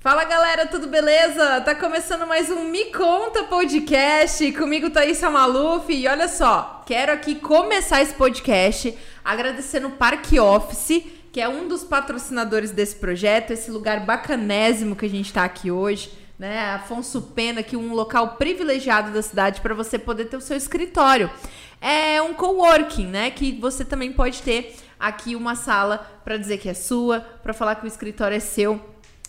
Fala galera, tudo beleza? Tá começando mais um Me Conta Podcast. Comigo Thaisa Maluf. E olha só, quero aqui começar esse podcast agradecendo o Parque Office, que é um dos patrocinadores desse projeto, esse lugar bacanésimo que a gente tá aqui hoje. Né, Afonso Pena, que um local privilegiado da cidade para você poder ter o seu escritório. É um coworking, né? Que você também pode ter aqui uma sala para dizer que é sua, para falar que o escritório é seu.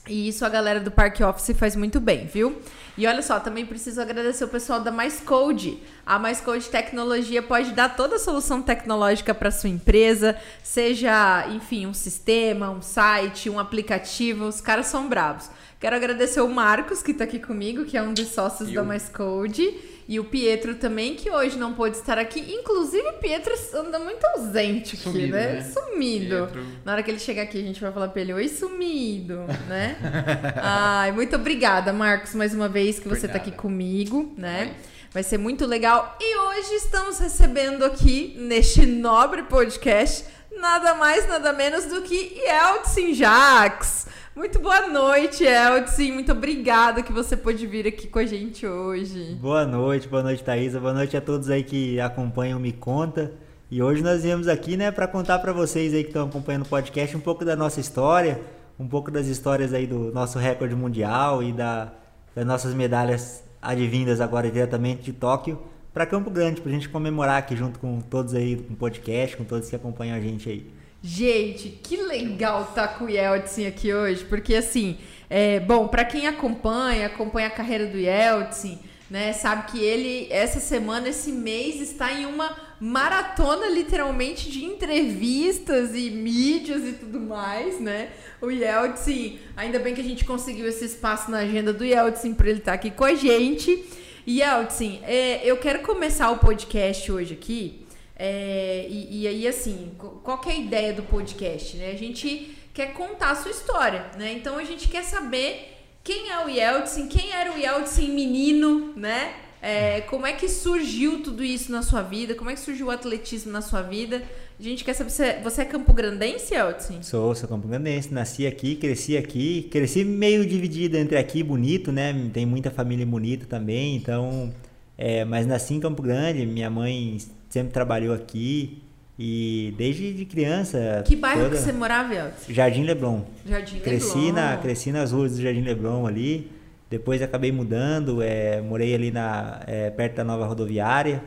E isso a galera do Park Office faz muito bem, viu? E olha só, também preciso agradecer o pessoal da Mais Code. A Mais Code Tecnologia pode dar toda a solução tecnológica para sua empresa, seja, enfim, um sistema, um site, um aplicativo, os caras são bravos. Quero agradecer o Marcos, que está aqui comigo, que é um dos sócios da Mais Code. E o Pietro também, que hoje não pôde estar aqui. Inclusive, o Pietro anda muito ausente aqui, Sumido, né? né? Sumido. Pietro. Na hora que ele chegar aqui, a gente vai falar pra ele, oi, sumido, né? Ai, muito obrigada, Marcos, mais uma vez que você tá aqui comigo, né? Vai ser muito legal. E hoje estamos recebendo aqui, neste nobre podcast, nada mais, nada menos do que Yeltsin Jax. Muito boa noite, Yeltsin. Muito obrigada que você pôde vir aqui com a gente hoje. Boa noite, boa noite, Thaisa. Boa noite a todos aí que acompanham o Me Conta. E hoje nós viemos aqui, né, para contar para vocês aí que estão acompanhando o podcast um pouco da nossa história, um pouco das histórias aí do nosso recorde mundial e da, das nossas medalhas advindas agora diretamente de Tóquio para Campo Grande, pra gente comemorar aqui junto com todos aí no podcast, com todos que acompanham a gente aí. Gente, que legal estar com o Yeltsin aqui hoje, porque assim, é, bom, para quem acompanha, acompanha a carreira do Yeltsin, né, sabe que ele essa semana, esse mês está em uma maratona literalmente de entrevistas e mídias e tudo mais, né? O Yeltsin, ainda bem que a gente conseguiu esse espaço na agenda do Yeltsin para ele estar aqui com a gente. Yeltsin, é, eu quero começar o podcast hoje aqui é, e, e aí, assim, qu- qual que é a ideia do podcast, né? A gente quer contar a sua história, né? Então a gente quer saber quem é o Yeltsin, quem era o Yeltsin menino, né? É, como é que surgiu tudo isso na sua vida? Como é que surgiu o atletismo na sua vida? A gente quer saber, você, você é campograndense, Yeltsin? Sou, sou Campo Grandense, nasci aqui, cresci aqui, cresci meio dividido entre aqui Bonito, né? Tem muita família em Bonito também, então, é, mas nasci em Campo Grande, minha mãe sempre trabalhou aqui e desde de criança. Que bairro toda- que você morava, Yeltsin? Jardim Leblon. Jardim Cresci, Leblon. na, cresci nas ruas do Jardim Leblon ali, depois acabei mudando, é, morei ali na, é, perto da nova rodoviária,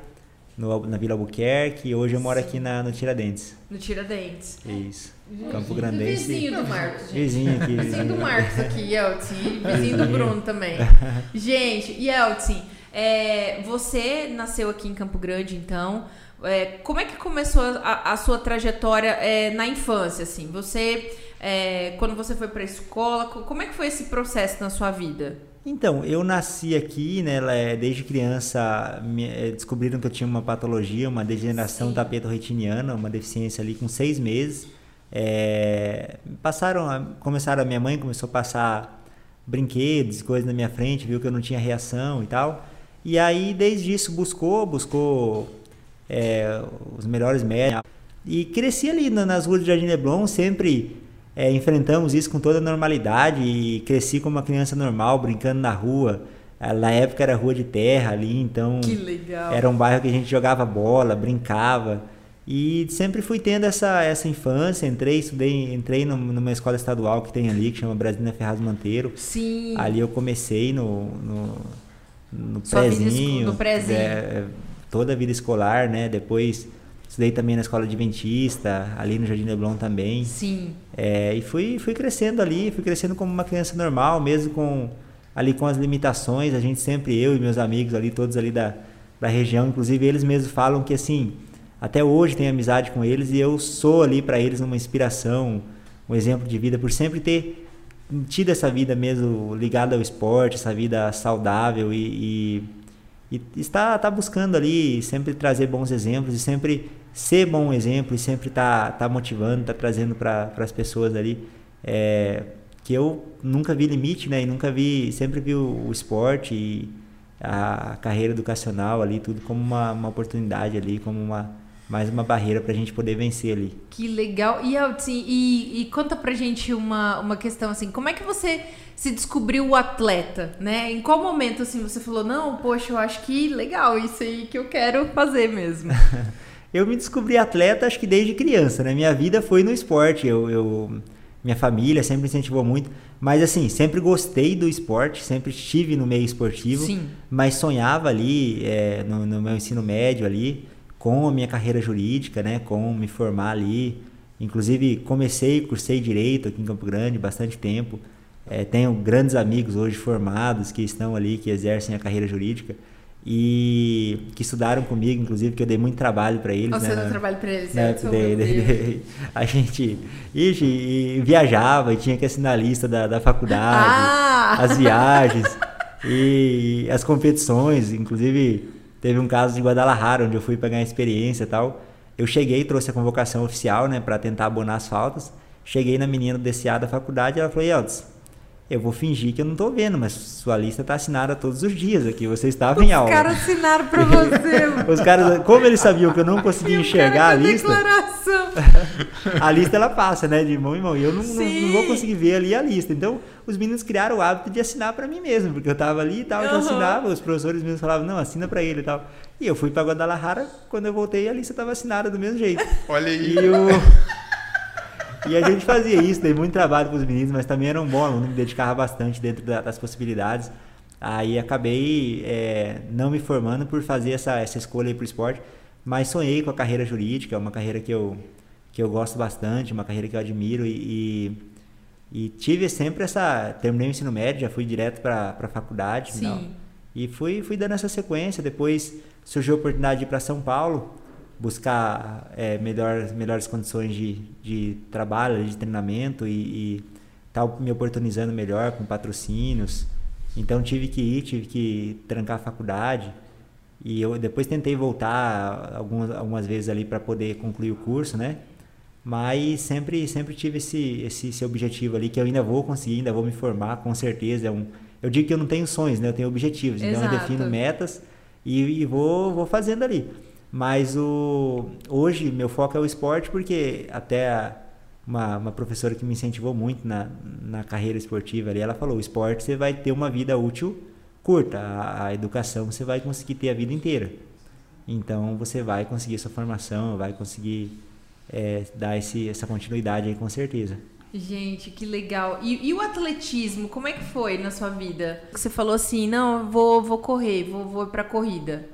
no- na Vila Albuquerque, e hoje eu moro aqui na, no Tiradentes. No Tiradentes. Isso. Campo Grandense. Vizinho do Marcos, gente. Vizinho aqui. Vizinho do Marcos aqui, Yeltsin. E vizinho do Bruno também. Gente, Yeltsin, é, você nasceu aqui em Campo Grande, então. É, como é que começou a, a sua trajetória é, na infância, assim? Você, é, quando você foi pra escola, co- como é que foi esse processo na sua vida? Então, eu nasci aqui, né? é- Desde criança me- eh, descobriram que eu tinha uma patologia, uma degeneração tapeto-retiniana, uma deficiência ali com seis meses. É, passaram, a- começaram a minha mãe começou a passar brinquedos, coisas na minha frente, viu que eu não tinha reação e tal. E aí, desde isso, buscou, buscou é, os melhores médicos. E cresci ali na- nas ruas do Jardim Leblon, sempre é, enfrentamos isso com toda normalidade e cresci como uma criança normal, brincando na rua. Na época era rua de terra ali, então Que legal. era um bairro que a gente jogava bola, brincava. E sempre fui tendo essa, essa infância, entrei, estudei, entrei num- numa escola estadual que tem ali, que chama Brasilina Ferraz Monteiro. Sim. Ali eu comecei no, no, no Sua esco- no prézinho. é, toda a vida escolar, né? Depois estudei também na escola adventista, ali no Jardim Leblon também. Sim. É, e fui, fui crescendo ali, fui crescendo como uma criança normal, mesmo com ali com as limitações. A gente sempre, eu e meus amigos ali, todos ali da, da região, inclusive eles mesmos falam que assim, até hoje tenho amizade com eles e eu sou ali para eles uma inspiração, um exemplo de vida, por sempre ter tido essa vida mesmo ligada ao esporte, essa vida saudável e, e, e está, tá buscando ali sempre trazer bons exemplos e sempre ser bom exemplo e sempre tá, tá motivando, tá trazendo para as pessoas ali é, que eu nunca vi limite, né? E nunca vi, sempre vi o, o esporte e a carreira educacional ali, tudo como uma, uma oportunidade ali, como uma mais uma barreira para a gente poder vencer ali. Que legal. E, assim, e, e conta pra gente uma, uma questão assim, como é que você se descobriu o atleta, né? Em qual momento assim você falou, não, poxa, eu acho que legal isso aí que eu quero fazer mesmo? eu me descobri atleta acho que desde criança, né? Minha vida foi no esporte. Eu, eu minha família sempre incentivou muito. Mas assim, sempre gostei do esporte, sempre estive no meio esportivo, Sim. mas sonhava ali é, no, no, meu ensino médio ali com a minha carreira jurídica, né, com me formar ali. Inclusive comecei, cursei direito aqui em Campo Grande bastante tempo. É, tenho grandes amigos hoje formados que estão ali, que exercem a carreira jurídica e que estudaram comigo, inclusive, que eu dei muito trabalho para eles. Você né? deu trabalho para eles, né? Dei, dei, dei. A gente ixi, e viajava e tinha que assinar a lista da, da faculdade, ah! as viagens e as competições. Inclusive, teve um caso de Guadalajara, onde eu fui ganhar experiência e tal. Eu cheguei, trouxe a convocação oficial, né, para tentar abonar as faltas. Cheguei na menina do DCA da faculdade ela falou: Eldes, eu vou fingir que eu não tô vendo, mas sua lista tá assinada todos os dias aqui, você estava os em aula. Os caras assinaram para você. os caras, como eles sabiam que eu não conseguia enxergar a lista, a lista ela passa, né, de mão em mão, e eu não, não, não, vou conseguir ver ali a lista. Então, os meninos criaram o hábito de assinar para mim mesmo, porque eu tava ali e tal, eu assinava, os professores mesmos falavam, não, assina para ele e tal. E eu fui para Guadalajara, quando eu voltei, a lista tava assinada do mesmo jeito. Olha aí. E o e a gente fazia isso, dei muito trabalho para os meninos, mas também era um bom aluno, me dedicava bastante dentro da, das possibilidades. Aí acabei é, não me formando por fazer essa, essa escolha para o esporte, mas sonhei com a carreira jurídica, uma carreira que eu, que eu gosto bastante, uma carreira que eu admiro e, e, e tive sempre essa. Terminei o ensino médio, já fui direto para a faculdade. Sim. Não, e fui, fui dando essa sequência. Depois surgiu a oportunidade de ir para São Paulo buscar é, melhor, melhores condições de, de trabalho, de treinamento e, e tá me oportunizando melhor com patrocínios. Então tive que ir, tive que trancar a faculdade e eu depois tentei voltar algumas, algumas vezes ali para poder concluir o curso, né? Mas sempre sempre tive esse, esse, esse objetivo ali que eu ainda vou conseguir, ainda vou me formar, com certeza. É um, eu digo que eu não tenho sonhos, né? Eu tenho objetivos. Exato. Então eu defino metas e, e vou, vou fazendo ali. Mas o, hoje meu foco é o esporte porque até uma, uma professora que me incentivou muito na, na carreira esportiva ali, ela falou, o esporte você vai ter uma vida útil curta, a, a educação você vai conseguir ter a vida inteira. Então você vai conseguir sua formação, vai conseguir é, dar esse, essa continuidade aí com certeza. Gente, que legal. E, e, o atletismo, como é que foi na sua vida? Você falou assim, não, vou, vou correr, vou, vou pra corrida.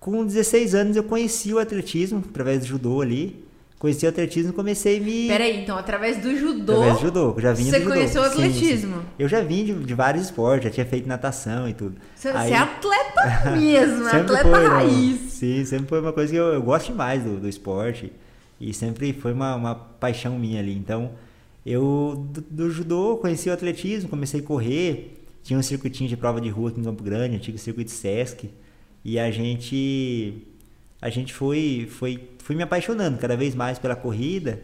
Com 16 anos eu conheci o atletismo, através do judô ali. Conheci o atletismo e comecei a me. Peraí, então, através do judô. Através do judô, eu já vinha Você do judô. conheceu o atletismo? Sim, sim. Eu já vim de, de, vários esportes, já tinha feito natação e tudo. Você, Aí... é atleta mesmo, é atleta foi, raiz. Não. Sim, sempre foi uma coisa que eu, eu gosto demais do, do esporte. E sempre foi uma, uma paixão minha ali. Então, eu do, do, judô conheci o atletismo, comecei a correr. Tinha um circuitinho de prova de rua aqui em Campo Grande, antigo circuito Sesc. E a gente a gente foi foi fui me apaixonando cada vez mais pela corrida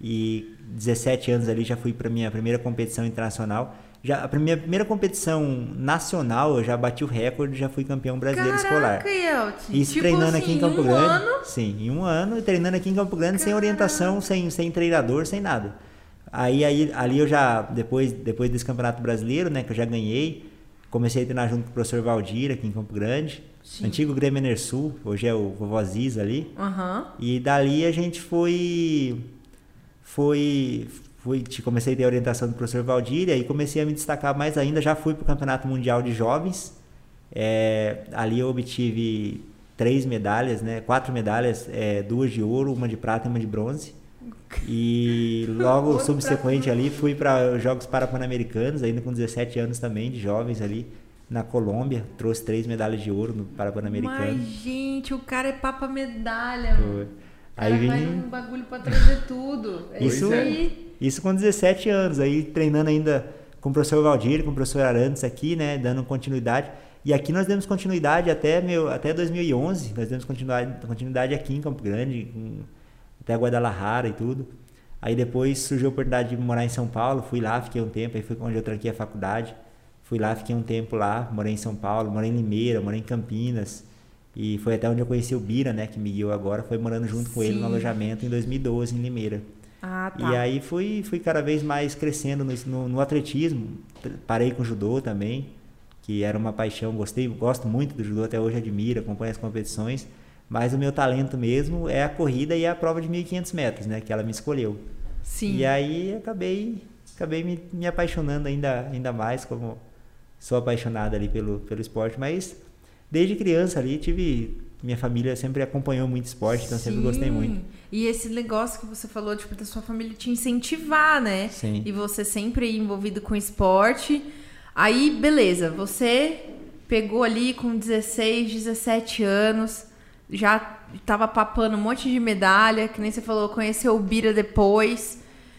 e 17 anos ali já fui para minha primeira competição internacional. Já a minha primeira competição nacional, eu já bati o recorde, já fui campeão brasileiro Caraca, escolar. Yeltsin. Isso tipo treinando assim, aqui em Campo um Grande. Ano? Sim, em um ano, treinando aqui em Campo Grande sem orientação, sem, sem treinador, sem nada. Aí, aí ali eu já depois depois desse campeonato brasileiro, né, que eu já ganhei, comecei a treinar junto com o professor Valdir aqui em Campo Grande. Sim. Antigo Grêmio Enersul, hoje é o Vovó Ziz ali. Uhum. E dali a gente foi. Foi. Fui, comecei a ter a orientação do professor Valdir, e comecei a me destacar mais ainda. Já fui para o Campeonato Mundial de Jovens. É, ali eu obtive três medalhas, né? Quatro medalhas, é, duas de ouro, uma de prata e uma de bronze. E logo subsequente ali fui para os Jogos Parapan-Americanos, ainda com 17 anos também, de jovens ali na Colômbia, trouxe três medalhas de ouro no Parapan-Americano. Mas, gente, o cara é papa medalha, mano. Aí vem um bagulho para trazer tudo. É isso, aí. isso com 17 anos, aí treinando ainda com o professor Valdir, com o professor Arantes aqui, né, dando continuidade. E aqui nós demos continuidade até meu até 2011, nós demos continuidade, continuidade aqui em Campo Grande, com, até Guadalajara e tudo. Aí depois surgiu a oportunidade de morar em São Paulo, fui lá, fiquei um tempo, aí foi onde eu tranquei a faculdade. Fui lá, fiquei um tempo lá, morei em São Paulo, morei em Limeira, morei em Campinas. E foi até onde eu conheci o Bira, né, que me guiou agora, foi morando junto com Sim. ele no alojamento em 2012 em Limeira. Ah, tá. E aí fui, fui cada vez mais crescendo no, no, no atletismo. Parei com o judô também, que era uma paixão, gostei, gosto muito do judô, até hoje admiro, acompanho as competições. Mas o meu talento mesmo é a corrida e a prova de 1.500 metros, né, que ela me escolheu. Sim. E aí acabei, acabei me, me apaixonando ainda, ainda mais, como sou apaixonado ali pelo, pelo esporte, mas desde criança ali tive minha família sempre acompanhou muito esporte, então sempre gostei Sim. muito. E esse negócio que você falou, tipo, da sua família te incentivar, né? Sim. E você sempre envolvido com esporte. Aí, beleza, você pegou ali com 16, 17 anos, já tava papando um monte de medalha, que nem você falou, conheceu o Bira depois.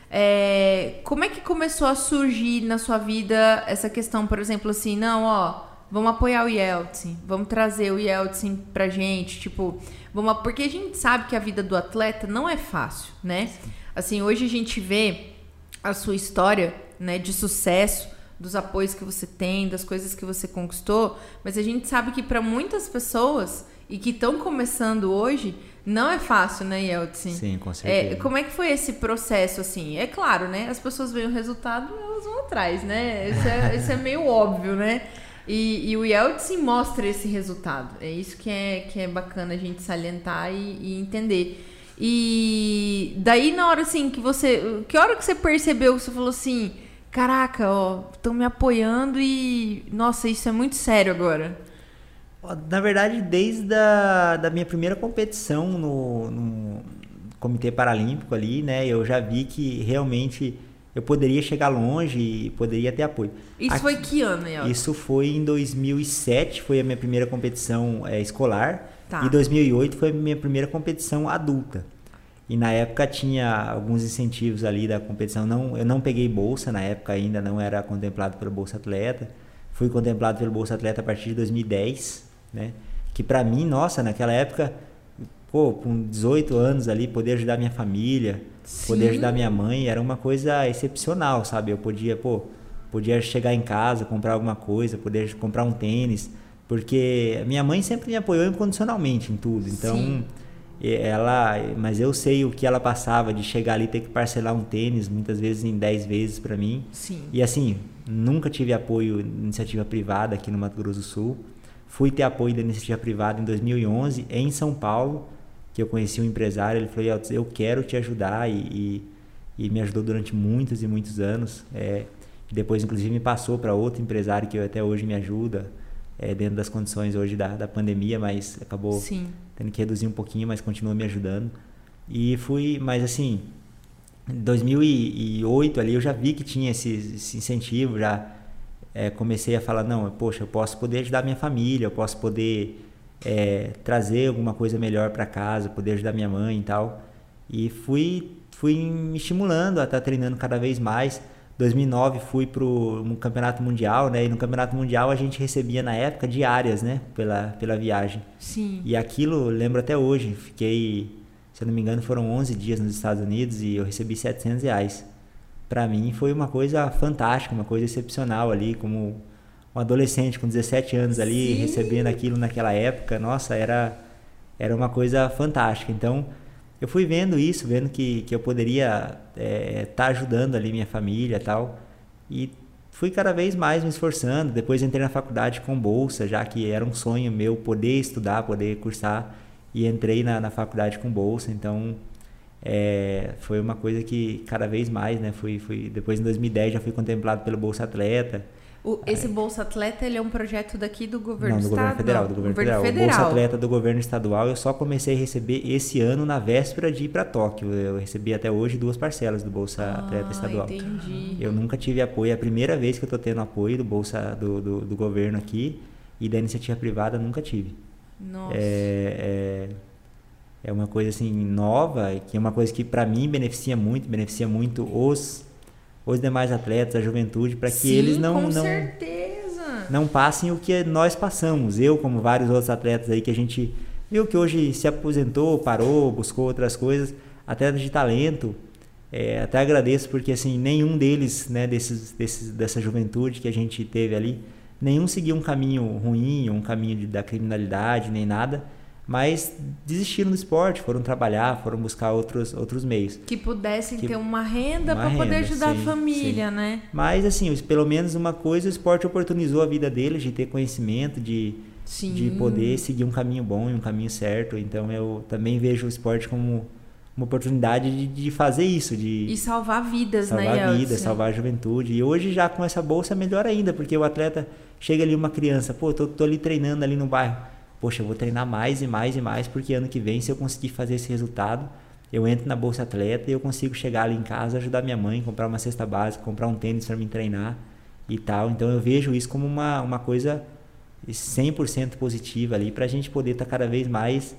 É, como é que começou a surgir na sua vida essa questão, por exemplo, assim, não, ó, vamos apoiar o Yeltsin, vamos trazer o Yeltsin pra gente, tipo, vamos, porque a gente sabe que a vida do atleta não é fácil, né? Assim, hoje a gente vê a sua história, né, de sucesso, dos apoios que você tem, das coisas que você conquistou, mas a gente sabe que para muitas pessoas e que estão começando hoje, não é fácil, né, Yeltsin? Sim, com É, certeza. como é que foi esse processo, assim? É claro, né? As pessoas veem o resultado elas vão atrás, né? Isso é, isso é meio óbvio, né? E, e o Yeltsin mostra esse resultado. É isso que é, que é bacana a gente salientar e, e entender. E daí, na hora, assim, que você... Que hora que você percebeu que você falou assim... Caraca, ó, estão me apoiando e... Nossa, isso é muito sério agora. Na verdade, desde a da minha primeira competição no, no Comitê Paralímpico ali, né, eu já vi que realmente eu poderia chegar longe e poderia ter apoio. Isso Aqui- foi que ano, Yeltsin? Isso foi em 2007, foi a minha primeira competição eh, escolar. Tá. E 2008 foi a minha primeira competição adulta. E na época tinha alguns incentivos ali da competição. Não, eu não peguei bolsa na época ainda, não era contemplado pelo Bolsa Atleta. Fui contemplado pelo Bolsa Atleta a partir de 2010, né? Que pra mim, nossa, naquela época, pô, com 18 anos ali, poder ajudar minha família, poder Sim. ajudar minha mãe, era uma coisa excepcional, sabe? Eu podia, pô, podia chegar em casa, comprar alguma coisa, poder comprar um tênis, porque minha mãe sempre me apoiou incondicionalmente em tudo. Então, Sim. ela, mas eu sei o que ela passava de chegar ali e ter que parcelar um tênis, muitas vezes em 10 vezes pra mim. Sim. E assim, nunca tive apoio iniciativa privada aqui no Mato Grosso do Sul. Fui ter apoio da iniciativa privada em 2011 em São Paulo, que eu conheci um empresário. Ele falou: "Yeltsin, Eu quero te ajudar e, e, e me ajudou durante muitos e muitos anos. É, depois, inclusive, me passou para outro empresário que até hoje me ajuda, é, dentro das condições hoje da, da pandemia, mas acabou Sim. tendo que reduzir um pouquinho, mas continua me ajudando. E fui, mas assim, em 2008 ali eu já vi que tinha esse, esse incentivo, já é, comecei a falar, não, poxa, eu posso poder ajudar minha família, eu posso poder é, trazer alguma coisa melhor para casa, poder ajudar minha mãe e tal. E fui, fui me estimulando a estar treinando cada vez mais. 2009 fui para um campeonato mundial, né? E no campeonato mundial a gente recebia na época diárias, né? Pela, pela viagem. Sim. E aquilo, lembro até hoje, fiquei, se eu não me engano, foram 11 dias nos Estados Unidos e eu recebi 700 reais. Pra mim foi uma coisa fantástica, uma coisa excepcional ali, como um adolescente com 17 anos ali, Sim. recebendo aquilo naquela época, nossa, era, era uma coisa fantástica. Então, eu fui vendo isso, vendo que, que eu poderia estar ajudando ali minha família e tal, e fui cada vez mais me esforçando. Depois entrei na faculdade com bolsa, já que era um sonho meu poder estudar, poder cursar, e entrei na, na faculdade com bolsa. Então é, foi uma coisa que cada vez mais, né? Fui, fui, depois em 2010 já fui contemplado pelo Bolsa Atleta. O- esse Bolsa Atleta, ele é um projeto daqui do governo não, do governo federal, do governo, federal. O Bolsa Atleta do governo estadual eu só comecei a receber esse ano na véspera de ir para Tóquio. Eu recebi até hoje duas parcelas do Bolsa Atleta estadual. Ah, entendi. Eu nunca tive apoio, é a primeira vez que eu estou tendo apoio do Bolsa do, do, do governo aqui e da iniciativa privada nunca tive. Nossa. É, é, é uma coisa assim nova, que é uma coisa que para mim beneficia muito, beneficia muito os os demais atletas, a juventude, para que Sim, eles não não certeza. não passem o que nós passamos. Eu, como vários outros atletas aí que a gente viu que hoje se aposentou, parou, buscou outras coisas, atletas de talento, É, até agradeço porque assim nenhum deles, né, desses, desses, dessa juventude que a gente teve ali, nenhum seguiu um caminho ruim, um caminho de, da criminalidade nem nada, mas desistiram do esporte, foram trabalhar, foram buscar outros, outros meios. Que pudessem que, ter uma renda para poder ajudar sim, a família, sim. né? Mas assim, pelo menos uma coisa, o esporte oportunizou a vida deles de ter conhecimento, de, de poder seguir um caminho bom e um caminho certo. Então eu também vejo o esporte como uma oportunidade de, de fazer isso. De e salvar vidas, salvar né? Salvar vidas, salvar a juventude. E hoje já com essa bolsa melhor ainda, porque o atleta chega ali uma criança, pô, tô, tô ali treinando ali no bairro. Poxa, eu vou treinar mais e mais e mais, porque ano que vem, se eu conseguir fazer esse resultado, eu entro na Bolsa Atleta e eu consigo chegar ali em casa, ajudar minha mãe, comprar uma cesta básica, comprar um tênis para me treinar e tal. Então eu vejo isso como uma, uma coisa 100% positiva ali para a gente poder estar tá cada vez mais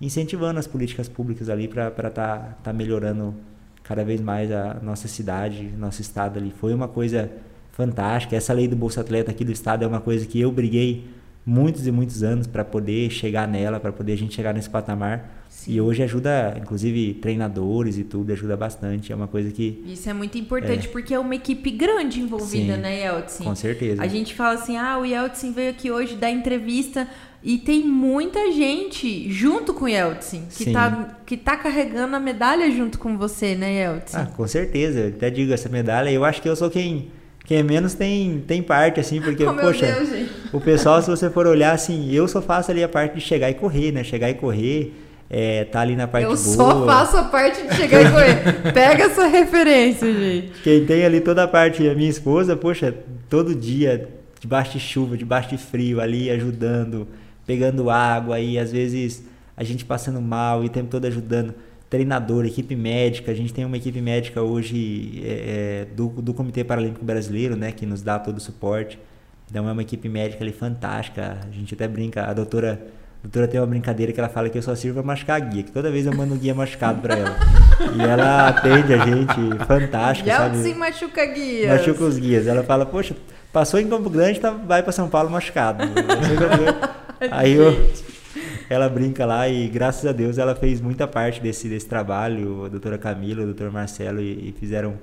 incentivando as políticas públicas ali para estar tá, tá melhorando cada vez mais a nossa cidade, nosso estado ali. Foi uma coisa fantástica. Essa lei do Bolsa Atleta aqui do estado é uma coisa que eu briguei muitos e muitos anos para poder chegar nela, para poder a gente chegar nesse patamar. Sim. E hoje ajuda, inclusive, treinadores e tudo, ajuda bastante. É uma coisa que. Isso é muito importante, é. porque é uma equipe grande envolvida, Sim, né, Yeltsin? Com certeza. A gente fala assim: ah, o Yeltsin veio aqui hoje dar entrevista. E tem muita gente junto com o Yeltsin, que está que tá carregando a medalha junto com você, né, Yeltsin? Ah, com certeza. Eu até digo, essa medalha, eu acho que eu sou quem quem é menos tem, tem parte, assim, porque, oh, poxa, Deus, o pessoal, se você for olhar, assim, eu só faço ali a parte de chegar e correr, né? Chegar e correr, é, tá ali na parte eu boa. Eu só faço a parte de chegar e correr. Pega essa referência, gente. Quem tem ali toda a parte, a minha esposa, poxa, todo dia, debaixo de chuva, debaixo de frio, ali ajudando, pegando água, e às vezes a gente passando mal e o tempo todo ajudando treinador, equipe médica. A gente tem uma equipe médica hoje é, é, do, do Comitê Paralímpico Brasileiro, né, que nos dá todo o suporte. Então é uma equipe médica ali fantástica. A gente até brinca, a doutora, a doutora tem uma brincadeira que ela fala que eu só sirvo para machucar guia, que toda vez eu mando um guia machucado para ela. e ela atende a gente, fantástica, sabe? sim machuca guias. Machuca os guias. Ela fala, poxa, passou em Campo Grande, tá, vai para São Paulo machucado. Aí eu ela brinca lá e graças a Deus ela fez muita parte desse, desse trabalho, a doutora Camila, o doutor Marcelo, e, e fizeram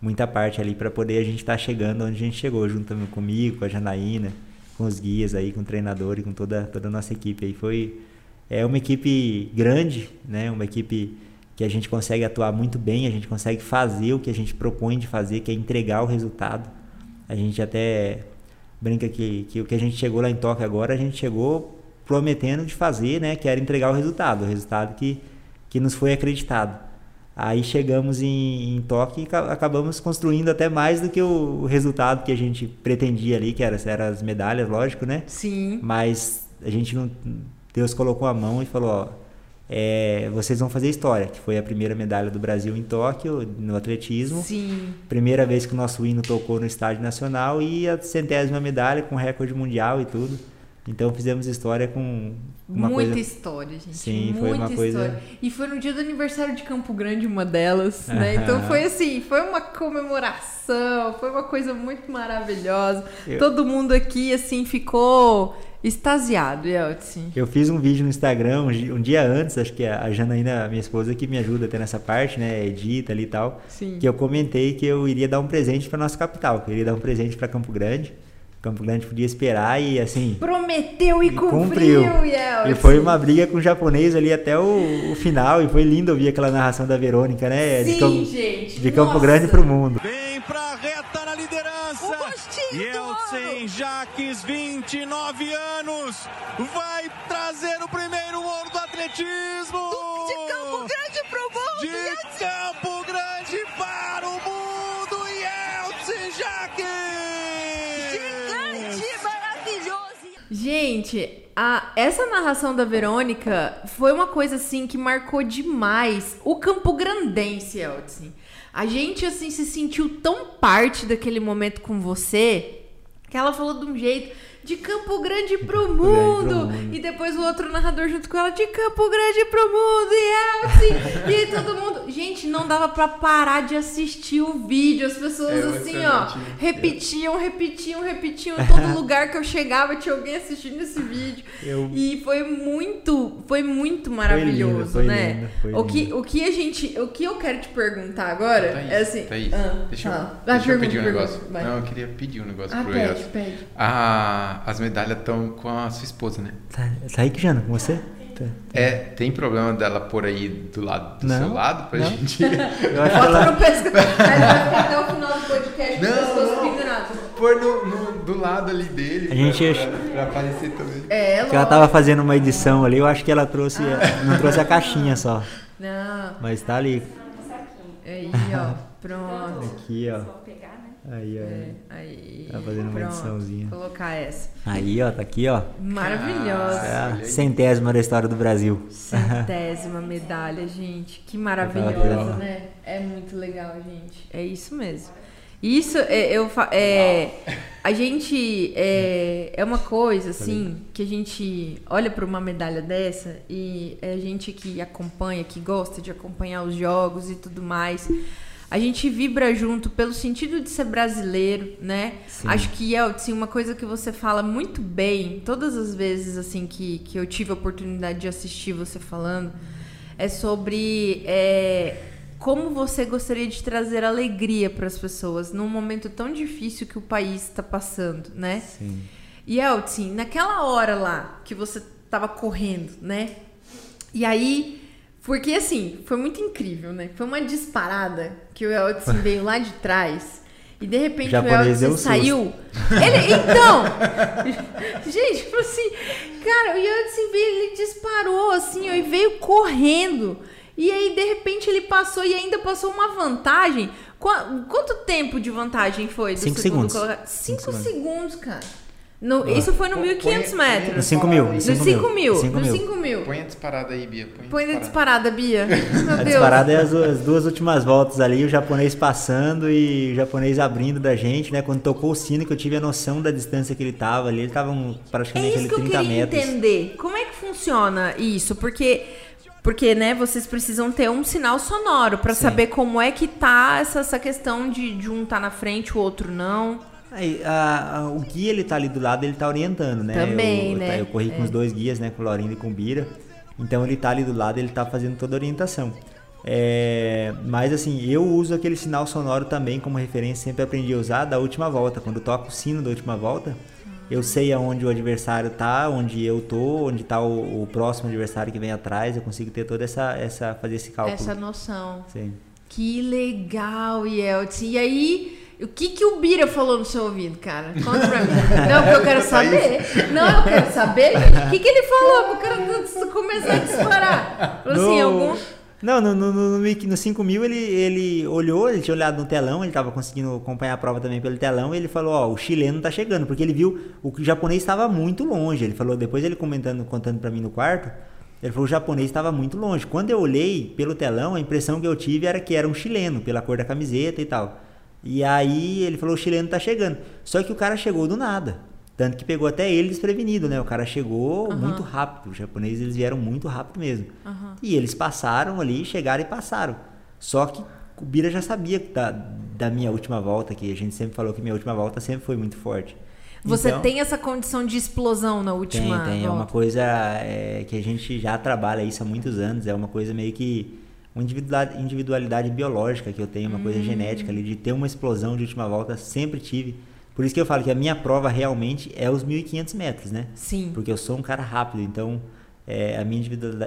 muita parte ali para poder a gente estar tá chegando onde a gente chegou, junto comigo, com a Janaína, com os guias aí, com o treinador e com toda, toda a nossa equipe aí. Foi é uma equipe grande, né? Uma equipe que a gente consegue atuar muito bem, a gente consegue fazer o que a gente propõe de fazer, que é entregar o resultado. A gente até brinca que, que o que a gente chegou lá em Tóquio agora, a gente chegou prometendo de fazer, né, que era entregar o resultado, o resultado que, que nos foi acreditado. Aí chegamos em, em Tóquio e acabamos construindo até mais do que o, o, resultado que a gente pretendia ali, que era, era as medalhas, lógico, né? Sim. Mas a gente não. Deus colocou a mão e falou: ó, é, vocês vão fazer história, que foi a primeira medalha do Brasil em Tóquio, no atletismo. Sim. Primeira vez que o nosso hino tocou no estádio nacional e a centésima medalha com recorde mundial e tudo. Então fizemos história com uma Muita coisa... história, gente. Sim, Muita foi uma história. coisa. E foi no dia do aniversário de Campo Grande uma delas, né? Então foi assim, foi uma comemoração, foi uma coisa muito maravilhosa. Eu... Todo mundo aqui assim ficou extasiado, Yeltsin. Eu fiz um vídeo no Instagram um dia antes, acho que a Janaína, minha esposa, que me ajuda até nessa parte, né? Edita ali e tal. Sim. Que eu comentei que eu iria dar um presente para nossa capital, que eu iria dar um presente para Campo Grande. Campo Grande podia esperar e assim. Prometeu e cumpriu, cumpriu. E foi uma briga com o japonês ali até o, o, final. E foi lindo ouvir aquela narração da Verônica, né? Sim, de Campo, gente. De Campo Nossa. Grande pro mundo. Vem pra reta na liderança. O Yeltsin Jaques, 29 anos. Vai trazer o primeiro ouro do atletismo. Do, de Campo Grande pro mundo. De Campo Grande Gente, a, essa narração da Verônica foi uma coisa assim que marcou demais o Campo Grandense, Eltsin. A gente assim se sentiu tão parte daquele momento com você que ela falou de um jeito de Campo Grande pro mundo. mundo. E depois o outro narrador junto com ela, de Campo Grande pro mundo. E é assim. e aí todo mundo. Gente, não dava pra parar de assistir o vídeo. As pessoas É assim, ó, emocionante. repetiam, repetiam, repetiam. Em todo lugar que eu chegava tinha alguém assistindo esse vídeo. Eu- E foi muito, foi muito maravilhoso, foi né? lindo, foi o, que, lindo. o que a gente, o que eu quero te perguntar agora Thaís, é assim. Thaís, ah, deixa eu, fala. deixa eu pedir um pergunta, negócio. vai. Não, eu queria pedir um negócio Ah, pro pede, pede. Ah, as medalhas estão com a sua esposa, né? Tá, tá aí, Jana, com você? Tá. É, tem problema dela por aí do lado do Não, seu lado pra não. gente Eu acho ela. no pescoço. Aí ele vai ficar até o final do podcast com o Não, pescoço não. pendurado. pôr no, no- do lado ali dele A gente pra, acha- pra, pra aparecer também. É, que ela tava fazendo uma edição ali, eu acho que ela trouxe. Não trouxe a caixinha só. Não, Mas tá ali. aí, ó. Pronto. Aqui, ó. Aí, ó. É, aí. Tá fazendo uma pronto. ediçãozinha. Vou colocar essa. Aí, ó, tá aqui, ó. Maravilhosa. É a olha aí. centésima da história do Brasil. Centésima medalha, gente. Que maravilhosa, né? É muito legal, gente. É isso mesmo. Isso, é, eu, é, a gente, é, é uma coisa, assim, que a gente olha para uma medalha dessa e é a gente que acompanha, que gosta de acompanhar os jogos e tudo mais, a gente vibra junto pelo sentido de ser brasileiro, né? Sim. Acho que é assim, uma coisa que você fala muito bem, todas as vezes assim que, que eu tive a oportunidade de assistir você falando, é sobre é, como você gostaria de trazer alegria para as pessoas num momento tão difícil que o país está passando, né? Sim. E Elton, naquela hora lá que você tava correndo, né? E aí, porque assim, foi muito incrível, né? Foi uma disparada que o Elton veio lá de trás. E de repente o, japonês um susto. saiu. Ele, então! gente, falou assim, cara, o Elton veio, ele disparou assim, ó, e veio correndo. E aí, de repente, ele passou e ainda passou uma vantagem. Qua- Quanto tempo de vantagem foi do Cinco segundo segundos. Cinco, Cinco segundos, cara. No, isso foi no Põe- 1.500 põe- metros. No 5 mil. No No 5 5 mil. Mil. 5 mil. Põe a disparada aí, Bia. Põe, Põe na disparada. Bia. Meu A Deus. disparada é as, as duas últimas voltas ali, o japonês passando e o japonês abrindo da gente, né? Quando tocou o sino, que eu tive a noção da distância que ele tava ali, ele tava um, É praticamente isso ali que eu 30 queria metros. entender. Como é que funciona isso? Porque, porque né, vocês precisam ter um sinal sonoro pra Sim. saber como é que tá essa, essa questão de, de um tá na frente, o outro não. Aí, a- a- o guia ele tá ali do lado, ele tá orientando, né? Também, eu, né? Eu corri com É. os dois guias, né? Com o Laurindo e com o Bira. Então ele tá ali do lado, ele tá fazendo toda a orientação. É, mas assim, eu uso aquele sinal sonoro também como referência, sempre aprendi a usar da última volta. Quando eu toco o sino da última volta, eu sei aonde o adversário tá, onde eu tô, onde tá o, o próximo adversário que vem atrás, eu consigo ter toda essa, essa fazer esse cálculo. Essa noção. Sim. Que legal, Yeltsin. E aí, o que que o Bira falou no seu ouvido, cara? Conta pra mim. Não, porque eu quero saber. Não, eu quero saber. O que que ele falou pro cara começar a disparar? Falou assim, No- algum... Não, no, no, no, no, no 5 mil ele, ele olhou, ele tinha olhado no telão, ele tava conseguindo acompanhar a prova também pelo telão, e ele falou, ó, o chileno tá chegando, porque ele viu o que o japonês estava muito longe. Ele falou, depois ele comentando, contando pra mim no quarto, ele falou, o japonês estava muito longe. Quando eu olhei pelo telão, a impressão que eu tive era que era um chileno, pela cor da camiseta e tal. E aí ele falou, o chileno tá chegando. Só que o cara chegou do nada. Tanto que pegou até ele desprevenido, né? O cara chegou muito rápido. Os japoneses eles vieram muito rápido mesmo. E eles passaram ali, chegaram e passaram. Só que o Bira já sabia da, da minha última volta, que a gente sempre falou que minha última volta sempre foi muito forte. Você Então, tem essa condição de explosão na tem, última tem. É uma volta? coisa é, que a gente já trabalha isso há muitos anos. É uma coisa meio que. Uma individualidade, biológica que eu tenho, uma Hum. coisa genética ali, de ter uma explosão de última volta, sempre tive. Por isso que eu falo que a minha prova realmente é os 1.500 metros, né? Sim. Porque eu sou um cara rápido, então é, a minha